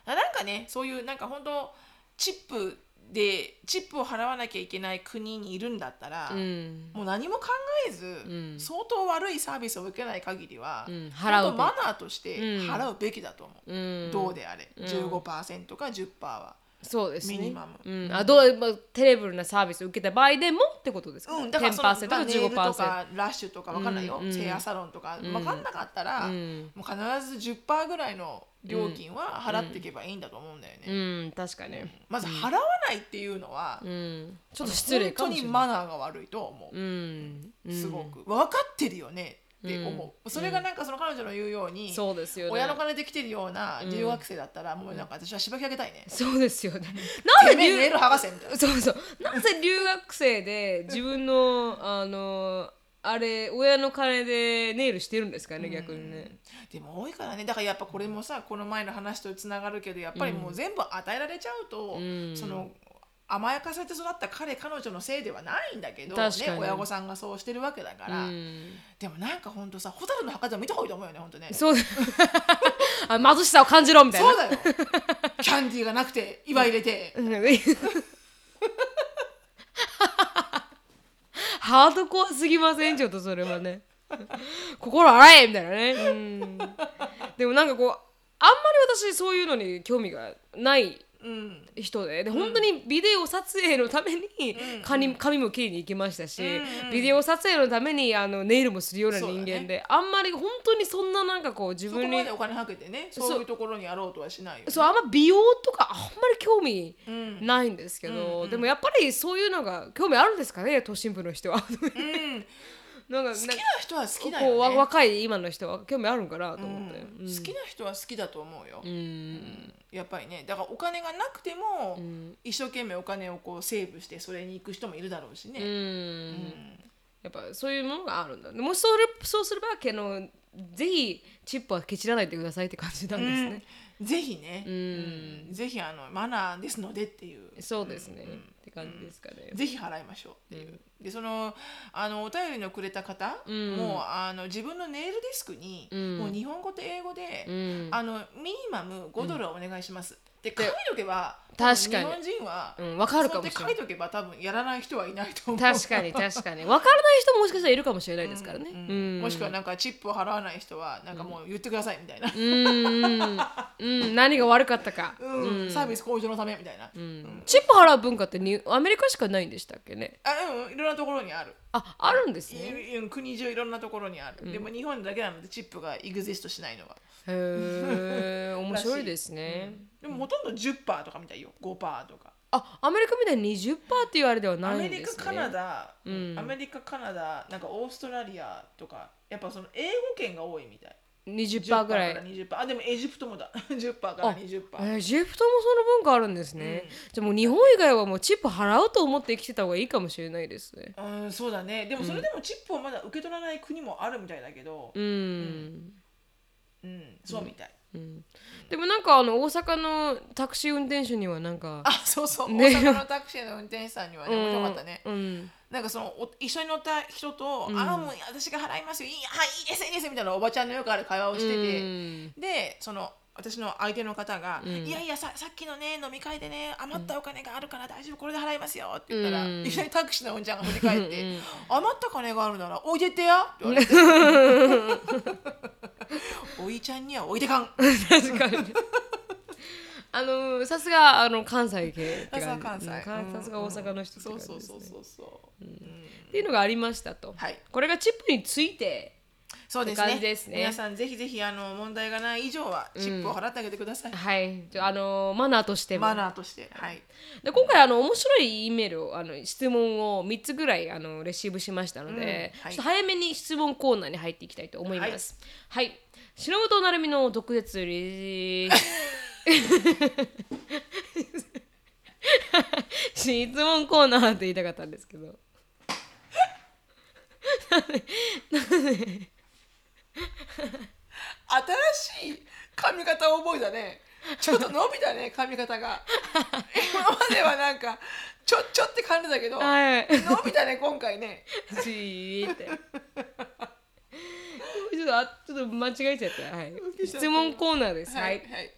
なんかねそういうなんか本当チップでチップを払わなきゃいけない国にいるんだったら、うん。もう何も考えず、ん。相当悪いサービスを受けない限りは、うん。本払うマナーとしてうん。払うべきだと思う、うん。どうであれ、うん。15%か10%は。そうですね。ミニマム。うん、あどうまあテレブルなサービスを受けた場合でもってことですか、うん、だからその、10%かまあ、ネイルと15%かラッシュとかわかんないよ、うん。うん。セイヤサロンとか、わかんなかったら、うん。もう必ず10%ぐらいの料金は払っていけばいいんだと思うんだよね、うん確かに、まず払わないっていうのは、うん、ちょっと失礼かもしれない。本当にマナーが悪いと思う、うん、うん。すごく。分かってるよねって思う、それがなんかその彼女の言うように、そうですよね。親の金で来てるような留学生だったら、もうなんか私はしばき上げたいね、そうですよね。てなんで留めえネイル剥がせみたいな。そうそう。なぜ留学生で自分のあのあれ親の金でネイルしてるんですかね逆にね。でも多いからね。だからやっぱこれもさこの前の話とつながるけどやっぱりもう全部与えられちゃうと、ん。その甘やかされて育った彼彼女のせいではないんだけど、ね、親御さんがそうしてるわけだから、うん。でもなんかほんとさ蛍の墓でも見た方がいいと思うよねほんとね。そう。あ貧しさを感じろみたいな。そうだよ。キャンディーがなくて岩入れて、うん ハードコアすぎません？ちょっとそれはね。心洗え！みたいなね、うん、でもなんかこうあんまり私そういうのに興味がないうん人で。で本当にビデオ撮影のために髪,、髪も切りに行きましたし、ビデオ撮影のためにあのネイルもするような人間で、あんまり本当にそんななんかこう自そこ分にまでお金かけてねそう。いうところにやろうとはしないよ、ね、そうあんま美容とかあんまり興味ん。ないんですけど、でもやっぱりそういうのが興味あるんですかね都心部の人は。うんなんか好きな人は好きだこうわよね若い今の人は興味あるんかなと思って。うん。好きな人は好きだと思うよ、うん。やっぱりね。だからお金がなくても、一生懸命お金をこうセーブしてそれに行く人もいるだろうしうね、ん。やっぱそういうものがあるんだ。もしそれそうすればけのぜひチップはケチらないでくださいって感じなんですね。ぜひね、うん。うん。ぜひあのマナーですのでっていう。そうですね、って感じですかね。ぜひ払いましょうっていう、でそのあのお便りのくれた方、ん。もうあの自分のネイルディスクに、ん。もう日本語と英語で、うん。あのミニマム5ドルお願いします、って書いとけば確かに。日本人は、うんわかるかもしれない。書いとけば多分やらない人はいないと思う確かに確かに。分からない人ももしかしたらいるかもしれないですからね。うんうん。もしくはなんかチップを払わない人はなんかもう言ってくださいみたいな、うんうん、何が悪かったか、うん。サービス向上のためみたいな、うん。チップ払う文化ってにアメリカしかないんでしたっけね？あうん。いろんなところにある、ああるんですね。国中いろんなところにある、でも日本だけなのでチップがエグジストしないのは。へえ 面白いですね、でもほとんど10%とかみたいよ。5%とか。あアメリカみたいに20%っていうあれではアないメんですね。リカカナダ、うん。アメリカカナダ。なんかオーストラリアとかやっぱその英語圏が多いみたい。20%ぐらい。から20%あでもエジプトもだ。10%から20%えー。エジプトもその文化あるんですね、じゃあもう日本以外はもうチップ払うと思って生きてた方がいいかもしれないですね。うんそうだね。でもそれでもチップをまだ受け取らない国もあるみたいだけど。うん、うん、そうみたい、でもなんかあの大阪のタクシー運転手にはなんかあそうそう、ね。大阪のタクシーの運転手さんにはね面白かったね、うん。なんかそのお一緒に乗った人と「ああもう私が払いますよ。いいはいいいですいいです」みたいなおばちゃんのよくある会話をしてて、うん。でその私の相手の方が「いやいやささっきのね飲み会でね余ったお金があるから大丈夫これで払いますよ」って言ったら、うん。いきなりタクシーのおんちゃんが振り返って「余った金があるなら置いてってや」って言われて おいちゃんには置いてかん。確かに。あのさすがあの関西系さすが関西。うんさすが大阪の人ってそう感じですね。そうそうそうそう、うん。っていうのがありましたと、はい。これがチップについてそうですね。すね。皆さんぜひぜひあの問題がない以上はチップを払ってあげてください、はい。ちょあのマナーとしても。マナーとしてはい。で今回あの面白い E メールをあの質問を3つぐらいあのレシーブしましたので、うん。はい。ちょっと早めに質問コーナーに入っていきたいと思います。はい、忍と成美の毒舌リ質問コーナーって言いたかったんですけど。新しい髪型を覚えたねちょっと伸びたね髪型が今まではなんかちょちょって感じだけど伸はい。びたね今回ねじーって。ちょっとあちょっと間違えちゃった。はい。質問コーナーです。はい。はい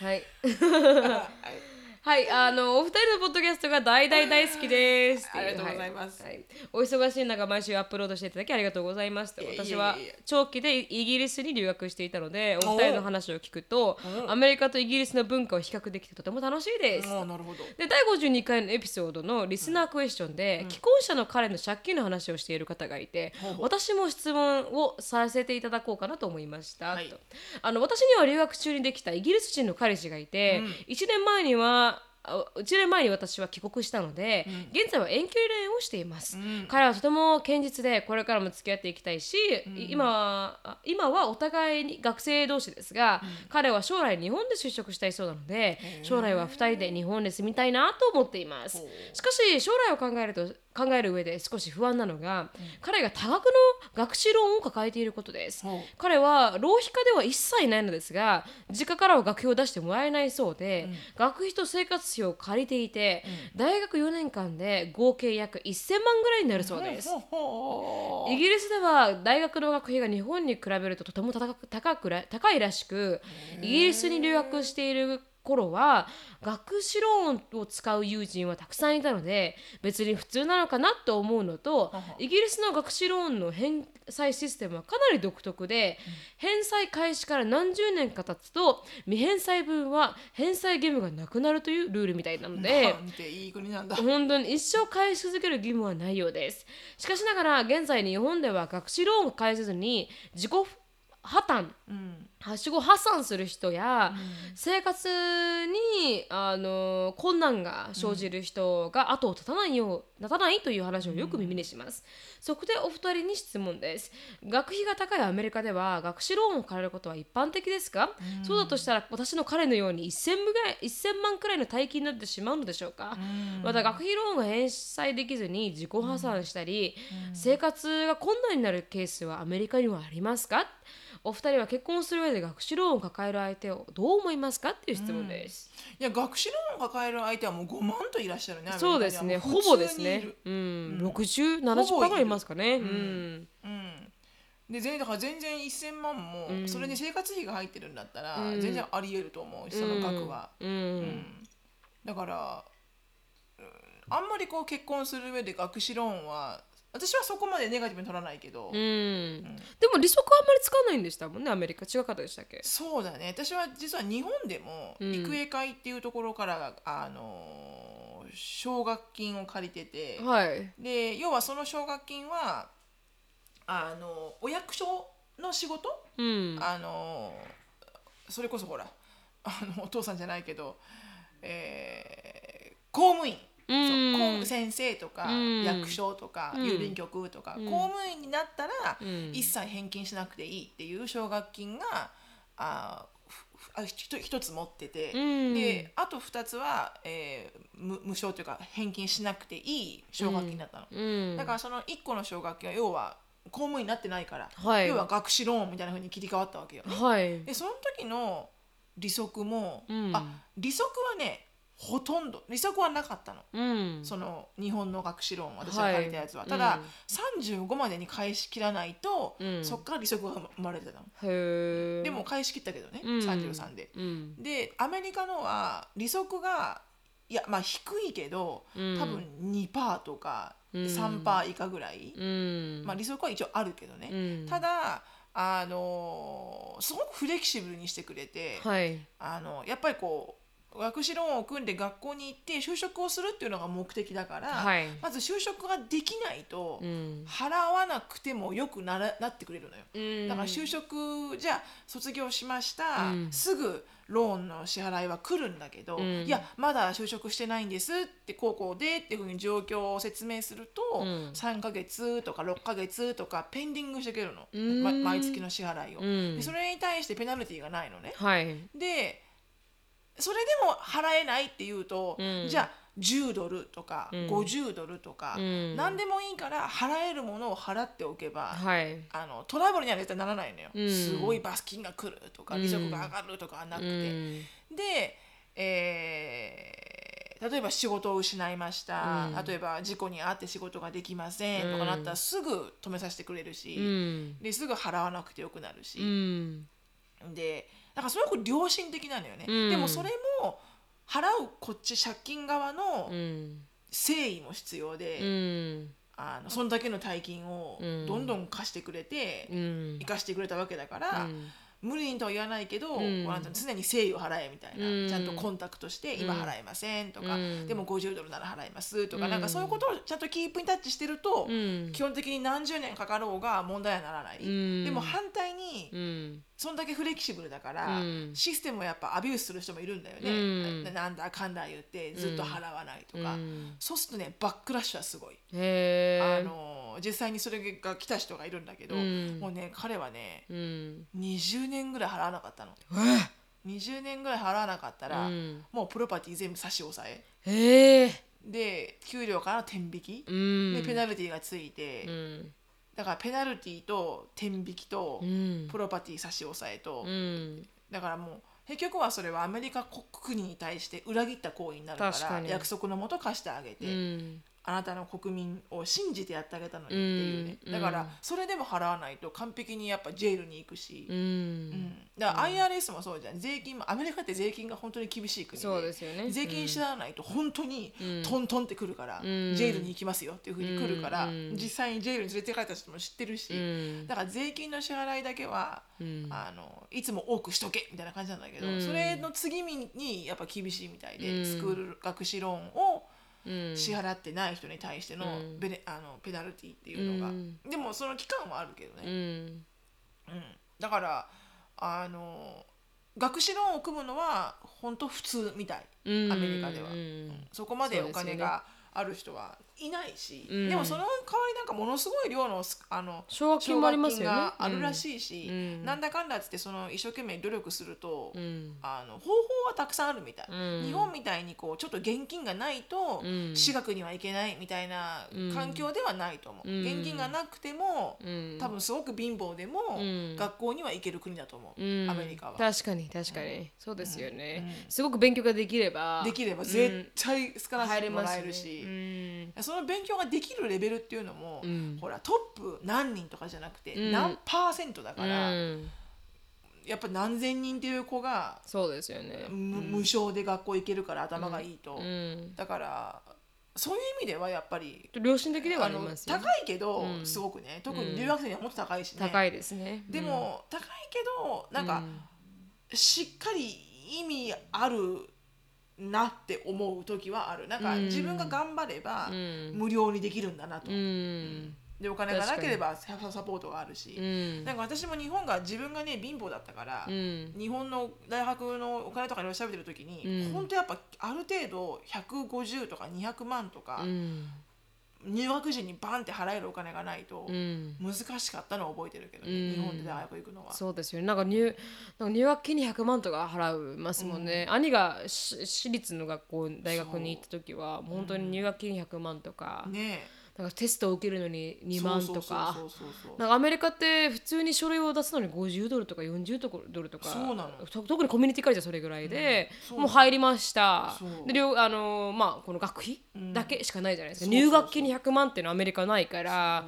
はい。はい はい、あのお二人のポッドキャストが大大大好きです。ありがとうございます。はいはい。お忙しい中毎週アップロードしていただきありがとうございます。私は長期でイギリスに留学していたので、お二人の話を聞くと、アメリカとイギリスの文化を比較できてとても楽しいです。なるほど。で第52回のエピソードのリスナークエスチョンで、既婚者の彼の借金の話をしている方がいて、私も質問をさせていただこうかなと思いました、はい。と。あの私には留学中にできたイギリス人の彼氏がいて、1年前にはあ1年前に私は帰国したので、現在は遠距離恋愛をしています、彼はとても堅実でこれからも付き合っていきたいし、い今はあ今はお互いに学生同士ですが、彼は将来日本で就職したいそうなので将来は2人で日本で住みたいなと思っています。しかし将来を考えると考える上で少し不安なのが、彼が多額の学士ローンを抱えていることです、ほう。彼は浪費家では一切ないのですが実家からは学費を出してもらえないそうで、学費と生活費を借りていて、大学4年間で合計約1000万ぐらいになるそうです、イギリスでは大学の学費が日本に比べるととても高く高くら高いらしくイギリスに留学している頃は学士ローンを使う友人はたくさんいたので別に普通なのかなと思うのとイギリスの学士ローンの返済システムはかなり独特で返済開始から何十年か経つと未返済分は返済義務がなくなるというルールみたいなので。いい国なんだ。本当に一生返し続ける義務はないようです。しかしながら現在日本では学士ローンを返せずに自己破綻うんはしご破産する人や、生活にあの困難が生じる人が後を絶たないよう絶たないという話をよく耳にします、そこでお二人に質問です。学費が高いアメリカでは学士ローンを借りることは一般的ですか、そうだとしたら私の彼のように 1000, ぐらい1000万くらいの大金になってしまうのでしょうか、また学費ローンが返済できずに自己破産したり、生活が困難になるケースはアメリカにはありますか？お二人は結婚する上で学士ローンを抱える相手をどう思いますかっていう質問です、いや学士ローンを抱える相手はもう5万といらっしゃるねそうですね。ほぼですはもう普通にいねる。うん、6070%ぐらいいますかね。うん、うん。で全だから全然1000万も、それに生活費が入ってるんだったら、全然ありえると思うしその額は、うん。うん。だから、うん。あんまりこう結婚する上で学士ローンは私はそこまでネガティブに取らないけど、うん。でも利息あんまりつかないんでしたもんねアメリカ違かったでしたっけ。そうだね。私は実は日本でもうん。育英会っていうところから、あの奨学金を借りてて、はい。で要はその奨学金はあのお役所の仕事、うん。あのそれこそほらあのお父さんじゃないけど、えー公務員、うん。先生とか、うん。役所とか、うん。郵便局とか、うん。公務員になったら、うん。一切返金しなくていいっていう奨学金があふふあひと一つ持ってて、うん。であと二つは、えー無無償というか返金しなくていい奨学金だったの。うん。だからその1個の奨学金は要は公務員になってないから、はい。要は学士ローンみたいな風に切り替わったわけよね。はい。でその時の利息も、うん。あ利息はねほとんど利息はなかったの。うん。その日本の学士ローン私がはいたやつは、ただ、うん。35までに返し切らないと、うん。そっから利息が生まれてたの、でも返し切ったけどね、うん。33で。うん。でアメリカのは利息がいやまあ低いけどうん。多分2%とかうん。3%以下ぐらい、うん。まあ、利息は一応あるけどね、うん。ただあのーすごくフレキシブルにしてくれて、はい。あのやっぱりこう学士ローンを組んで学校に行って就職をするっていうのが目的だから、はい。まず就職ができないと、うん。払わなくてもよくならなってくれるのよ。うん。だから就職じゃあ卒業しました、うん。すぐローンの支払いは来るんだけど、うん。いやまだ就職してないんですってこうこうでっていうふうに状況を説明すると、うん。3ヶ月とか6ヶ月とかペンディングしてくれるの、うん。ま毎月の支払いを、それに対してペナルティーがないのね。はい。でそれでも払えないっていうと、うん。じゃあ10ドルとかうん。50ドルとか、うん。何でもいいから払えるものを払っておけば、はい。あのトラブルには絶対ならないのよ、うん。すごい罰金が来るとかうん。利息が上がるとかはなくうて、ん。で、えー例えば仕事を失いました、うん。例えば事故に遭って仕事ができませんとかなったらすぐ止めさせてくれるし、うん。ですぐ払わなくてよくなるし、うん。でだからすごく良心的なのよね、うん。でもそれも払うこっち借金側のうん。誠意も必要で、うん。あのそんだけの大金をうん。どんどん貸してくれて、うん。生かしてくれたわけだから、うん無理にとは言わないけど、ん。あなた常に誠意を払えみたいな、うん。ちゃんとコンタクトして、今払えませんとか、うん。でも50ドルなら払いますとか、うん。なんかそういうことをちゃんとキープにタッチしてると、うん。基本的に何十年かかろうが問題はならない、うん。でも反対に、うん。そんだけフレキシブルだから、うん。システムをやっぱアビュースする人もいるんだよね、うん。ななんだかんだ言ってずっと払わないとか、うん。そうするとねバックラッシュはすごい。あの実際にそれが来た人がいるんだけど、うん。もうね彼はねうん。20年ぐらい払わなかったの。20年ぐらい払わなかったら、うん。もうプロパティ全部差し押さえ。へえ。で給料から天引き、うん。でペナルティーがついて、うんだからペナルティーと天引きとうん。プロパティ差し押さえと、うん。だからもう結局はそれはアメリカ国に対して裏切った行為になるから約束のもと貸してあげて、うんあなたの国民を信じてやってあげたのにっていうね、うんだからそれでも払わないと完璧にやっぱジェイルに行くし、ううん。んだから IRS もそうじゃん。税金もアメリカって税金が本当に厳しい国。でそうですよね。税金支払わないと本当にうん。トントンってくるから、ん。ジェイルに行きますよっていうふうに来るから、うん。実際にジェイルに連れて帰った人も知ってるし、うん。だから税金の支払いだけは、うん。あのいつも多くしとけみたいな感じなんだけど、うん。それの次にやっぱ厳しいみたいで、うん。スクール学士ローンをうん支払ってない人に対してのうん。ベネ、あのペナルティっていうのが、うん。でもその期間はあるけどうね、ん。うん。だからあの学士ローンを組むのは本当普通みたい、うん。アメリカでは。うん。そこまでお金がある人はいないし。で,、うん。もその代わりなんかものすごい量のすあの奨学金もありますがあるらしいし、うん。なんだかんだっつってその一生懸命努力すると、うん。あの方法はたくさんあるみたい、うん。日本みたいにこうちょっと現金がないとうん。私学には行けないみたいな環境ではないと思う、うん。現金がなくても、うん。多分すごく貧乏でも、うん。学校には行ける国だと思う、うん。アメリカは。確かに確かに。そうですよね。うん。すごく勉強ができればできればうん。絶対スカラシップもらえるし、うんその勉強ができるレベルっていうのも、うん。ほらトップ何人とかじゃなくて、うん。何パーセントだから、うんやっぱ何千人っていう子が、そうですよね。む無償で学校行けるから頭がいいと、うん。だからそういう意味ではやっぱり良心的ではありますよ高いけど、うん。すごくね。特に留学生にはもっと高いしね、高いですね。でも、高いけどなんか、うん。しっかり意味あるなって思う時はある。なんかうん。自分が頑張ればうん。無料にできるんだなと、うんでお金がなければササポートがあるし、うん。なんか私も日本が自分がね貧乏だったから、うん。日本の大学のお金とかいろいろ調べてる時に、うん。本当やっぱある程度150とか200万とか、うん。入学時にバンって払えるお金がないとうん。難しかったのを覚えてるけどね、うん。日本で大学行くのは。そうですよね。なんか入なんか入学金に100万とか払いますもんね、兄がし私立の学校大学に行った時は本当に入学金100万とか、ねなんかテストを受けるのにえ2万とか。なんかアメリカって普通に書類を出すのに50ドルとか40ドルとかそうなの。と特にコミュニティカレッジはそれぐらいで、そうもう入りました。で両あのまあこの学費うん。だけしかないじゃないですか、そうそうそう。入学金に100万っていうのはアメリカないから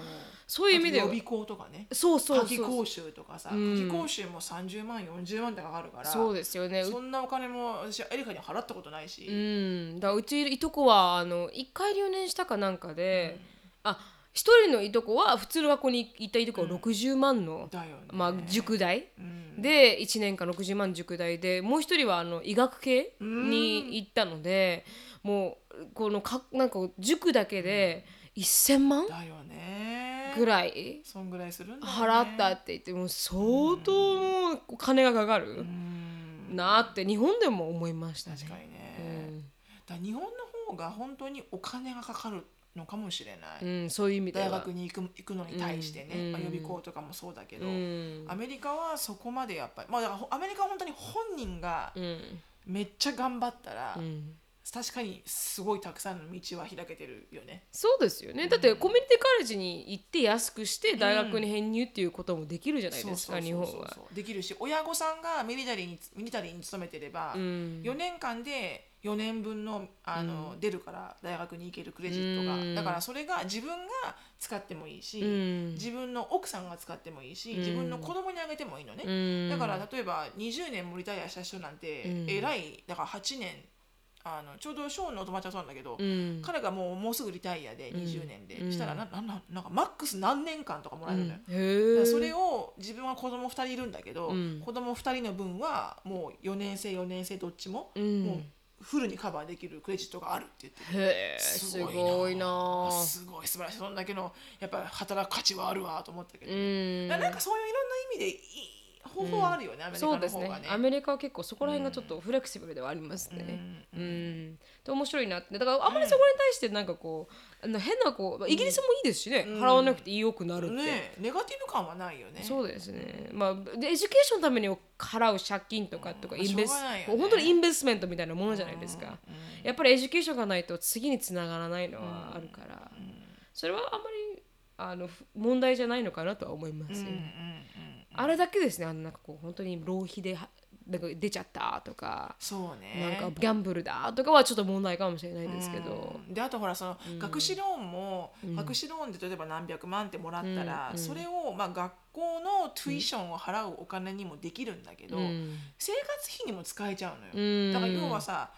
そう。いう意味で予備校とかね。そうそう夏季講習とかさうん。夏季講習も30万40万ってかかるからそうですよね。うそんなお金も私はエリカに払ったことないし、うん。だうちいとこはあの1回留年したかなんかで、あ一人のいとこは普通の学校に行ったいとこは60万の、だよね。まあ、塾代、うん。で1年間60万塾代でもう一人はあの医学系に行ったのでもうこのかなんか塾だけで1000万だよね。ぐらいそんぐらいする払ったって言ってもう相当もう金がかかるうん。なって日本でも思いましたね。確かにね、うん。だ日本の方が本当にお金がかかるのかもしれない、うん、そういう意味では。大学に行く行くのに対してね、うんまあ、予備校とかもそうだけど、うん。アメリカはそこまでやっぱり、まあ、だからほアメリカは本当に本人がうん。めっちゃ頑張ったら、うん。確かにすごいたくさんの道は開けてるよね。そうですよね。だってコミュニティカレッジに行って安くして大学に編入っていうこともできるじゃないですか、日本は。できるし親御さんがミリタリーにミリタリーに勤めてれば、うん。4年間で4年分のあの、出るから大学に行けるクレジットが、うん。だからそれが自分が使ってもいいし、うん。自分の奥さんが使ってもいいし、ん。自分の子供にあげてもいいのね、うん。だから例えば20年もリタイアした人なんて、うん。えらいだから8年あのちょうどショーンのお友達はそうなんだけど、うん。彼がもうもうすぐリタイアで20年で、うん。したらななななんかマックス何年間とかもらえるのよ、へえだからそれを自分は子供2人いるんだけど、うん。子供2人の分はもう4年生4年生どっちも、うん。もうフルにカバーできるクレジットがあるって言ってて。へえすごいな。すごい素晴らしい。そんだけのやっぱり働く価値はあるわと思ったけど、うん。なんかそういういろんな意味でいい方法はあるよね、アメリカそうですね。の方がね。アメリカは結構そこら辺がちょっとフレキシブルではありますね。うん、で面白いなって。だからあんまりそこに対してなんかこうあの変なこうイギリスもいいですしね、払わなくて良くなるって、ね。ネガティブ感はないよね。そうですね、まあ、で education のために払う借金とかとか、うん inves うね本当に investment みたいなものじゃないですか、やっぱり education がないと次につながらないのはあるから、それはあんまりあのふ問題じゃないのかなとは思いますよ、うんうんうんあれだけですね。あのなんかこう本当に浪費ではなんか出ちゃったとか、そうね。なんかギャンブルだとかはちょっと問題かもしれないですけど、であとほらその学資ローンも、学資ローンで例えば何百万ってもらったら、それをまあ学校のトゥイションを払うお金にもできるんだけど、うん。生活費にも使えちゃうのよ、うん。だから要はさ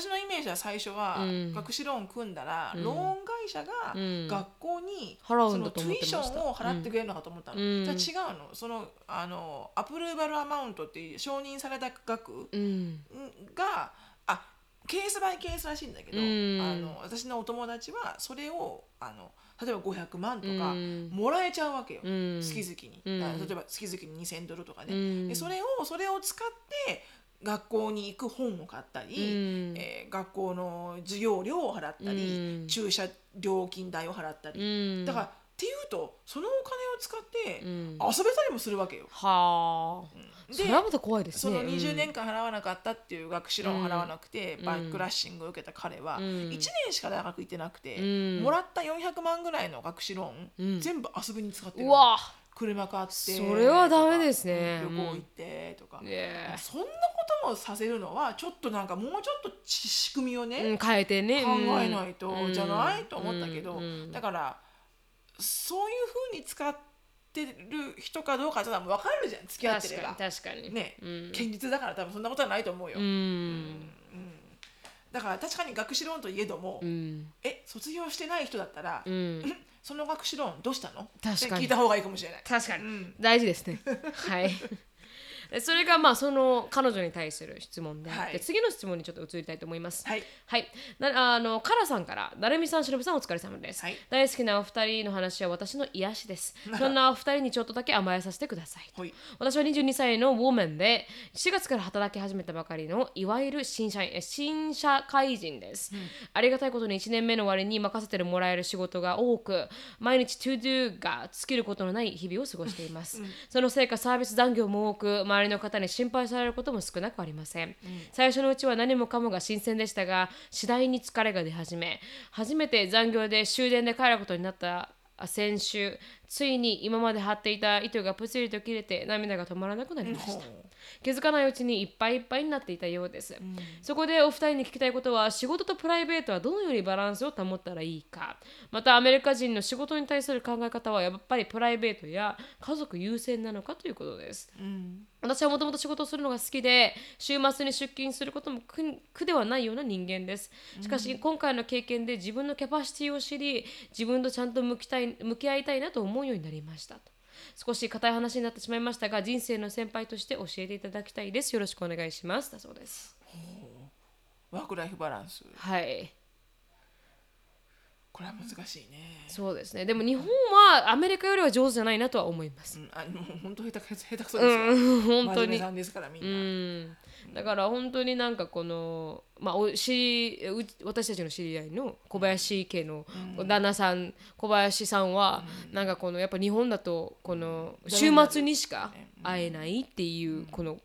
私のイメージは最初は、うん。学資ローン組んだら、ローン会社がうん。学校に、そのトゥイションを払ってくれるのかと思ったの、うん。じゃあ違うの。そのあのアプローバルアマウントっていう承認された額うん。があケースバイケースらしいんだけど、うん。あの私のお友達はそれをあの例えば500万とかうん。もらえちゃうわけよ、うん。月々に、例えば月々に2000ドルとかね、うん。でそれをそれを使って学校に行く本を買ったり、うん。えー学校の授業料を払ったり、うん。駐車料金代を払ったり、うん。だからっていうとそのお金を使ってうん。遊べたりもするわけよ。はあ、でそれはまた怖いですね。その20年間払わなかったっていう学資ローン払わなくて、うん。バックラッシングを受けた彼は、うん。1年しか大学行ってなくて、うん。もらった400万ぐらいの学資ローン、うん。全部遊びに使ってるうわ車買ってそれはダメですね。旅行行ってとか、ねえそんなこともさせるのはちょっとなんかもうちょっとち仕組みをね、うん、変えてね。考えないと、うん。じゃないと思ったけど、うんだからそういうふうに使ってる人かどうかってのは分かるじゃん付き合ってれば。確かにね、うん。堅実だから多分そんなことはないと思うよ、うん。だから確かに学資ローンといえども、うん。え卒業してない人だったら、うん その学資ローンどうしたの？確かに。聞いた方がいいかもしれない。確かに、うん。大事ですね。はい。で それがまあその彼女に対する質問で,、はい。で次の質問にちょっと移りたいと思います。はい。はい、なあのカラさんから成美さん、しのぶさんお疲れ様です、はい。大好きなお二人の話は私の癒しです。そんなお二人にちょっとだけ甘えさせてください。ほい。私は22歳のウォーメンで4月から働き始めたばかりのいわゆる新社員え新社会人です、ありがたいことに1年目の割に任せてもらえる仕事が多く毎日 to do が尽きることのない日々を過ごしています、そのせいかサービス残業も多く周りの方に心配されることも少なくありません、最初のうちは何もかもが新鮮でしたが次第に疲れが出始め初めて残業で終電で帰ることになった先週ついに今まで張っていた糸がプツリと切れて涙が止まらなくなりました、気づかないうちにいっぱいいっぱいになっていたようです、そこでお二人に聞きたいことは仕事とプライベートはどのようにバランスを保ったらいいか。またアメリカ人の仕事に対する考え方はやっぱりプライベートや家族優先なのかということです。うん。私はもともと仕事をするのが好きで週末に出勤することも苦苦ではないような人間です。しかし今回の経験で自分のキャパシティを知り自分とちゃんと向きたい向き合いたいなと思うようになりましたと。少し硬い話になってしまいましたが人生の先輩として教えていただきたいです。よろしくお願いします。だそうです。ワークライフバランス。はい。これは難しいね、そうですね。でも日本はアメリカよりは上手じゃないなとは思います。うん、あもう本当下手く下手くそですよ、うん。本当に。さんですからみんな、うんだから本当になんかこの、まあ、お知りう私たちの知り合いの小林家の旦那さん、小林さんは、なんかこのやっぱ日本だとこの週末にしか会えないっていうこの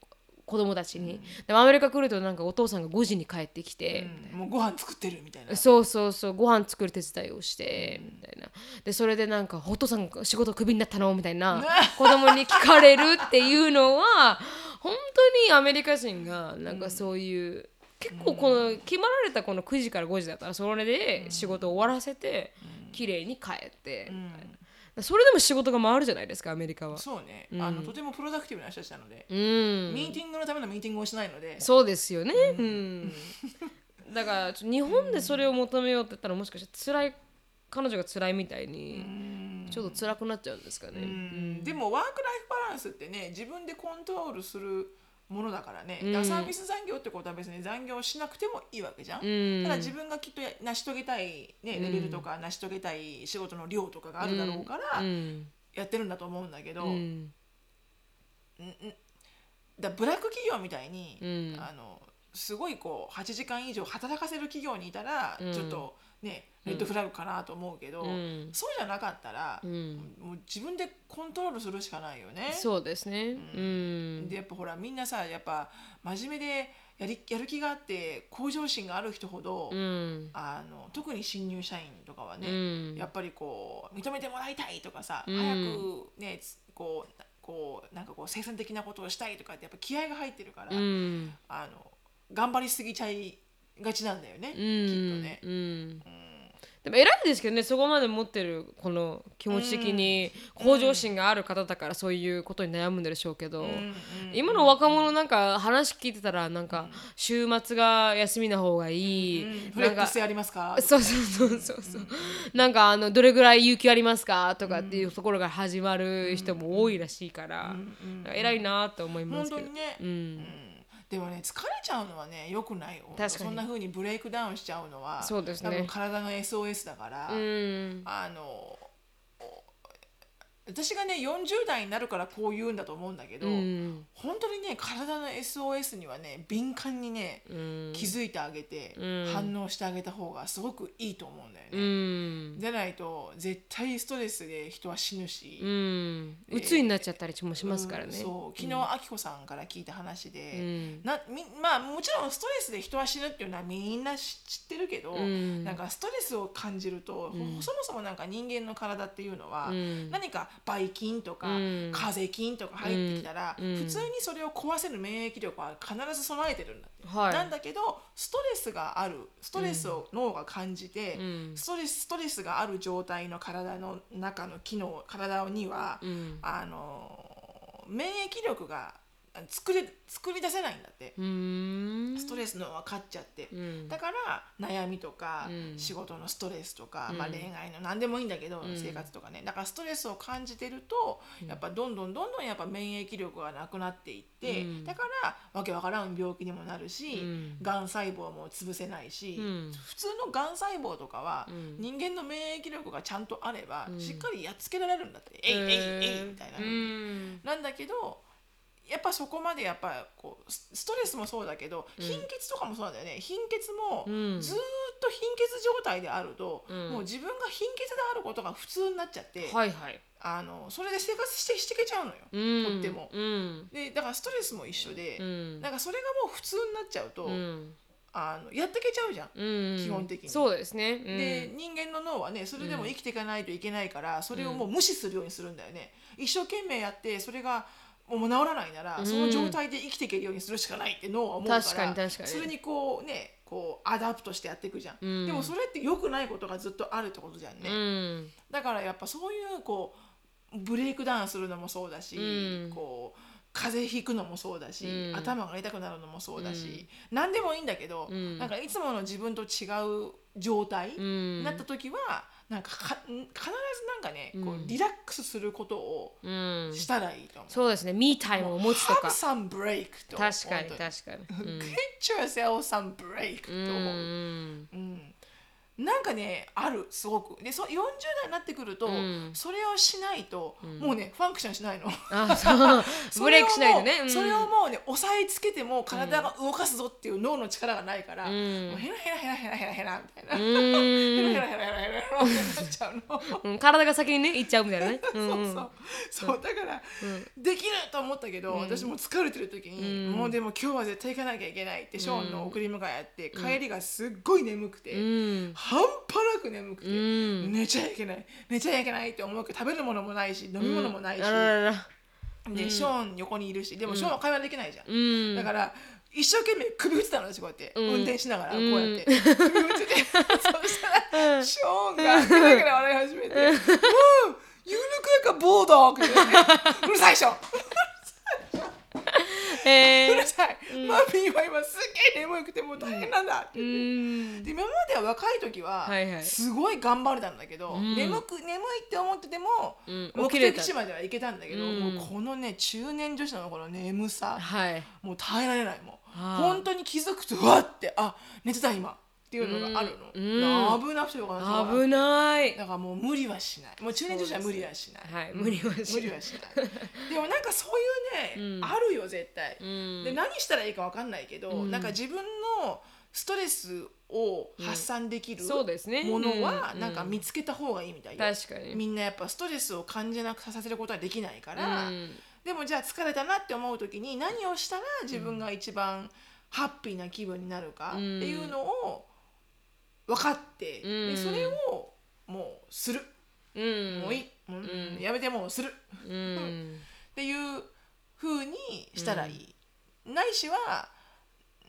子供たちに、でもアメリカ来るとなんかお父さんが5時に帰ってきて、うん。もうご飯作ってるみたいな。そうそうそうご飯作る手伝いをしてみたいな。でそれでなんか「お父さん仕事クビになったの?」みたいな子供に聞かれるっていうのは本当にアメリカ人がなんかそういう、結構この決まられたこの9時から5時だったらそれで仕事を終わらせて綺麗に帰って、それでも仕事が回るじゃないですかアメリカは。そうね、あのとてもプロダクティブな人たちなので、うん。ミーティングのためのミーティングをしないので。そうですよね。うん。だから日本でそれを求めようって言ったらもしかして辛い彼女が辛いみたいにちょっと辛くなっちゃうんですかね。うん。でもワークライフバランスってね自分でコントロールするものだからね、だからサービス残業ってことは別に残業しなくてもいいわけじゃん、うん。ただ自分がきっとや成し遂げたい、ね、レベルとか成し遂げたい仕事の量とかがあるだろうからうん。やってるんだと思うんだけど、うん。だブラック企業みたいに、うん。あのすごいこう8時間以上働かせる企業にいたら、うん。ちょっとねレッドフラッグかなと思うけど、うん。そうじゃなかったら、うん。もう自分でコントロールするしかないよね。そうですね。うん。でやっぱほらみんなさやっぱ真面目でやりやる気があって向上心がある人ほど、うん。あの特に新入社員とかはね、うん。やっぱりこう認めてもらいたいとかさ、うん。早くねつこうこうなんかこう生産的なことをしたいとかってやっぱ気合が入ってるから、うん。あの頑張りすぎちゃいがちなんだよね、うきっとん。ね。うんでも偉いですけどねそこまで持ってるこの気持ち的に向上心がある方だからそういうことに悩むんでしょうけど、今の若者なんか話聞いてたらなんか週末が休みな方がいい、なんかックスありますか？そうそうそうそうそう。なんかあのどれぐらい有給ありますかとかっていうところから始まる人も多いらしいから、偉いなと思いま本すけど。当にね、うん。うんでもね疲れちゃうのはねよくないよ。そんな風にブレイクダウンしちゃうのはそうですね。多分体の SOS だから、うん。あのお私がね40代になるからこう言うんだと思うんだけど、うん。本当にね体の SOS にはね敏感にね、うん。気づいてあげて、うん。反応してあげた方がすごくいいと思うんだようね。ん。でないと絶対ストレスで人は死ぬし、うん。鬱になっちゃったりもしますからね、うんそう。昨日あきこさんから聞いた話で、うん。なみまあもちろんストレスで人は死ぬっていうのはみんな知知ってるけど、ん。なんかストレスを感じると、そもそもなんか人間の体っていうのは、うん。何かばい菌とか、うん。風邪菌とか入ってきたら、うん。普通にそれを壊せる免疫力は必ず備えてるんだって。はい。なんだけどストレスがあるストレスを脳が感じて、うん。ストレスストレスがある状態の体の中の機能体には、うん。あの免疫力が作り作り出せないんだって、うん。ストレスの分かっちゃって、うん。だから悩みとか、うん。仕事のストレスとか、うん。まあ、恋愛の何でもいいんだけど、ん。生活とかね。だからストレスを感じてるとやっぱどんどんどんどんやっぱ免疫力がなくなっていって、うん。だからわけわからん病気にもなるし、うん。がん細胞も潰せないし、うん。普通のがん細胞とかは、うん。人間の免疫力がちゃんとあれば、うん。しっかりやっつけられるんだって、えいえいえいみたいななんだけどやっぱそこまでやっぱこうスストレスもそうだけど、貧血とかもそうなんだよね。貧血もうん。ずーっと貧血状態であると、うん。もう自分が貧血であることが普通になっちゃって、はいはい。あのそれで生活してしていけちゃうのよ、うん。とっても。うん。でだからストレスも一緒で、うん。なんかそれがもう普通になっちゃうと、うん。あのやってけちゃうじゃん。うん。基本的に。そうですね、うん、で人間の脳はねそれでも生きていかないといけないから、それをもう無視するようにするんだよね。一生懸命やってそれがもう治らないなら、うん。その状態で生きていけるようにするしかないって脳は思うから確かに確かに。それにこうねこう adapt してやっていくじゃん、うん。でもそれって良くないことがずっとあるってことじゃんね、うん。だからやっぱそういうこう break down するのもそうだし、うん。こう風邪ひくのもそうだし、うん。頭が痛くなるのもそうだし、何でもいいんだけど、うん。なんかいつもの自分と違う状態うん。になった時は、なんかかん必ずなんかね、こうリラックスすることをうんしたらいいと思う。そうですね、ミータイムを持つと Have か。some break と確かに本確かに。Get yourself some break とう思う。んうんなんかねあるすごくでそ40代になってくると、うんそれをしないと、もうねファンクションしないの。ブレイクしないとね。それをもうそれをもうね押さえつけても体が動かすぞっていう脳の力がないから、んもうヘラヘラヘラヘラヘラヘラみたいな、うヘラんヘラヘラヘラヘラヘラってなっちゃうの。うん。体が先にね、行っちゃうみたいなね。うんそううんそうそうだから、できると思ったけど、私も疲れてる時に、もうでも今日は絶対行かなきゃいけないってショーンの送り迎えやって、帰りがすっごい眠くて、うん。半端なく眠くて、うん。寝ちゃいけない寝ちゃいけないって思うけど食べるものもないし飲み物もないし。でショーン横にいるしでもショーンは会話できないじゃん、うん。だから一生懸命首振ってたの私こうやって、うん。運転しながらこうやって、首振って。て そしたら、ショーンがぐらぐら笑い始めて「もう You look like a bulldog」うるさいでしょえー。うるさい、マミーは今すげえ眠くてもう大変なんだってう。言って。ん。で今までは若い時ははいはい。すごい頑張れたんだけど、ん。眠く眠いって思ってても、うん。目的地までは行けたんだけど、うん。もうこのね中年女子のこの眠さはい。もう耐えられない。もうはあ本当に気づくとうわってあ寝てた今っていうのがあるの、うん。危なくてよか危ない。だからもう無理はしない。もう中年女子は無理はしない、はい。無理はし無理はしない。でもなんかそういうね、うん。あるよ絶対、うん。で何したらいいか分かんないけど、うん。なんか自分のストレスを発散できるそうですね。ものはうん。なんか見つけた方がいいみたいよ、確かに。みんなやっぱストレスを感じなくさせることはできないから、うん。でもじゃあ疲れたなって思う時に何をしたら自分が一番ハッピーな気分になるかっていうのを分かって、うんでそれをもうする、うん。もういい、もううんやめてもうするうん。っていう風にしたらいい、ないしは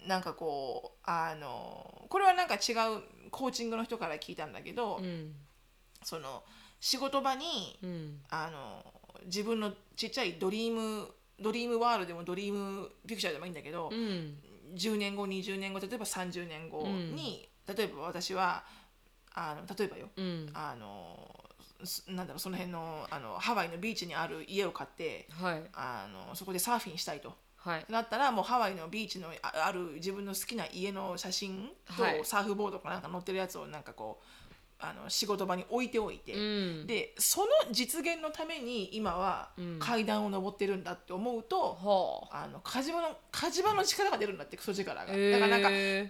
なんかこうあのこれはなんか違うコーチングの人から聞いたんだけど、うん。その仕事場にうん。あの自分のちっちゃいドリームドリームワールドでもドリームピクチャーでもいいんだけど、うん。10年後20年後例えば30年後に、例えば私はあの例えばよ、うん。あのすなんだろうその辺のあのハワイのビーチにある家を買ってはい。あのそこでサーフィンしたいと。はい。なったらもうハワイのビーチのあある自分の好きな家の写真とはいサーフボードかなんか載ってるやつをなんかこうあの仕事場に置いておいて、うん。でその実現のために今はうん。階段を登ってるんだって思うと、はあ。あの火事場の火事場の力が出るんだってクソ力が、だからなんか今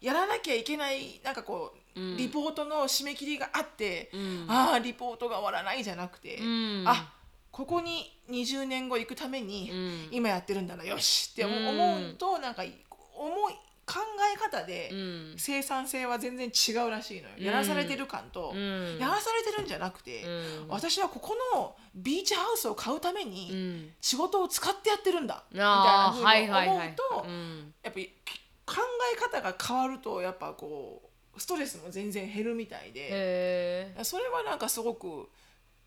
日やらなきゃいけないなんかこう、うん。リポートの締め切りがあって、うん。ああリポートが終わらないじゃなくて、うん。あここに20年後行くために、うん。今やってるんだなよしって思う,、うん。思うとなんか思い考え方でうん。生産性は全然違うらしいのよ、うん。やらされてる感と、うん。やらされてるんじゃなくて、うん。私はここのビーチハウスを買うためにうん。仕事を使ってやってるんだ、みたいなふうに思うと、うん。やっぱり考え方が変わるとやっぱこうストレスも全然減るみたいで、それはなんかすごく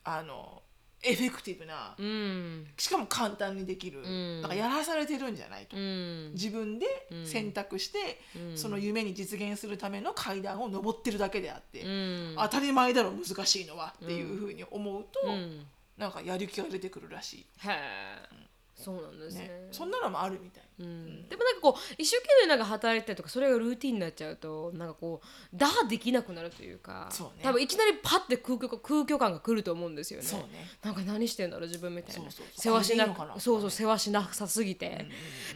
あのエフェクティブなうん。しかも簡単にできる、うん。だからやらされてるんじゃないと、うん。自分で選択して、うん。その夢に実現するための階段を登ってるだけであって、うん。当たり前だろ難しいのはっていうふうに思うと、うん。なんかやる気が出てくるらしへえそうなんですい、ね。ね。そんなのもあるみたい。うん。でもなんかこう一生懸命なんか働いてたりとかそれがルーティンになっちゃうとなんかこう打破できなくなるというかそうね。多分いきなりパッて空虚空虚感が来ると思うんですよね。そうね。なんか何してんだろう自分みたいな。世話しなこれでいいのかな。そうそう世話しなさすぎて、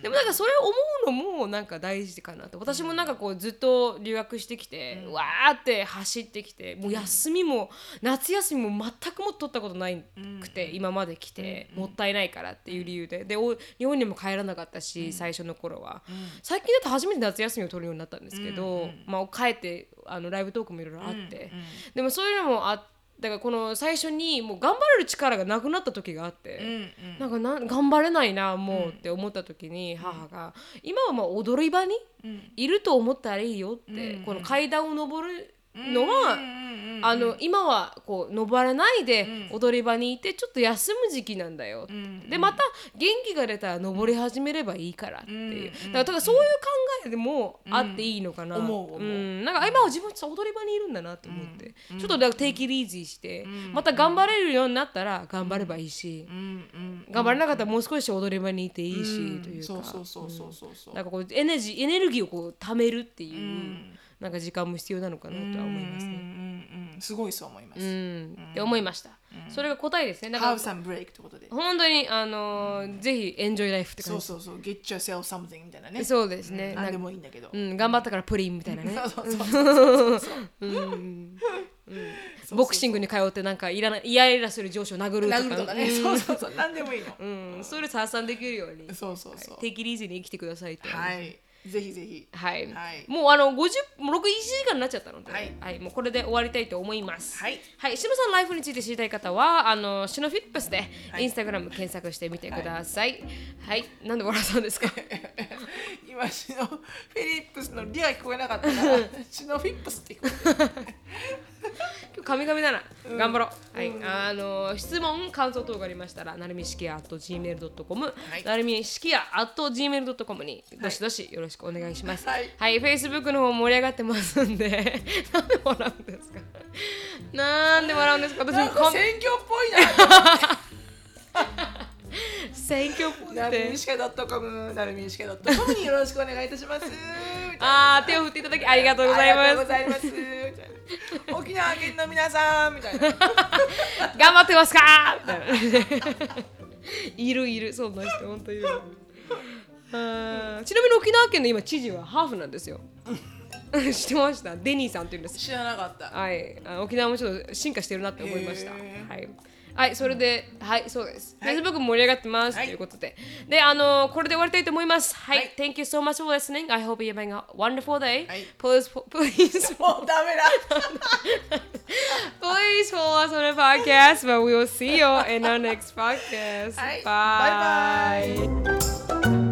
でもなんかそれを思うのもなんか大事かなと。私もなんかこうずっと留学してきて、わーって走ってきてもう休みも夏休みも全くも取ったことないくて、今まで来て、もったいないからっていう理由で。でお日本にも帰らなかったし、し、最初の頃は、最近だと初めて夏休みを取るようになったんですけど、まあ、帰ってあのライブトークもいろいろあって、でもそういうのもあだからこの最初にもう頑張れる力がなくなった時があって、うんうん。なんかな頑張れないなもうって思った時に母が、今はまあ踊り場にいると思ったらいいよって、この階段を登るのは、うんうんうんあの今はこう登らないで踊り場にいてちょっと休む時期なんだよ、でまた元気が出たら登り始めればいいからっていう、だからそういう考えでもあっていいのかな、思う思う。ん。なんか今は自分踊り場にいるんだなと思って、ちょっとだからテイキリージーして、また頑張れるようになったら頑張ればいいし、うん。うん。頑張れなかったらもう少し踊り場にいていいし、というか。そうそうそうそうそう。そうなんかこうエネジーエネルギーをこう貯めるっていう、なんか時間も必要なのかなとは思いますね。うんうんうんすごいそう思います、うん、って思いました。それが答えですね。だから本当にあのーぜひエンジョイライフって感じ。そうそうそう。Get yourself something みたいなね。そうですね。何でなんかもいいんだけど、うん、頑張ったからプリンみたいなね。そうそうそう。そう。ボクシングに通ってなんかいらないイライラする上司を殴るとか。殴るとかね、そうそうそう。何でもいいの、うん、ストレス発散できるように。そうそうそう。テイキリーズに生きてくださいと。はいぜひぜひ。はい、はい。もうあの50もう6 1時間になっちゃったので、はい。もうこれで終わりたいと思います。はい、はい、しのさんのライフについて知りたい方はあのシノフィップスでインスタグラム検索してみてください。はい、なんで笑ったんですか？今シノフィリップスのリが聞こえなかったから シノフィップスって聞こえてる今日神々だな、頑張ろう。はい、あの質問感想等がありましたらなるみしきや at gmail.com、い。なるみしきや at gmail.com にどしどしよろしくお願い。します。はい。はい、Facebook の方盛り上がってますんで、なんで笑うんですか？なんで笑うんですか？私も選挙っぽいな 選挙っぽいなるみ。しか .com なるみしか .com によろしくお願いいたします。あー手を振っていただきありがとうございます。沖縄県の皆さんみたいな。頑張ってますか？みたいな。いるいるそんですよ本当にいる。ちなみに沖縄県の今知事はハーフなんですよ。知ってました？デニーさんっていうんです。知らなかった。はい。あ沖縄もちょっと進化してるなって思いました。はいはい、それで、はい、そうです。はい Facebook も盛り上がってます、はいということで。で、あのこれで終わりたいと思います。はい、はい Thank you so much for listening. I hope you're having a wonderful day. はい Please, please もうダメだ Please follow us on the podcast, but we will see you in our next podcast. Hi. Bye. Bye-bye.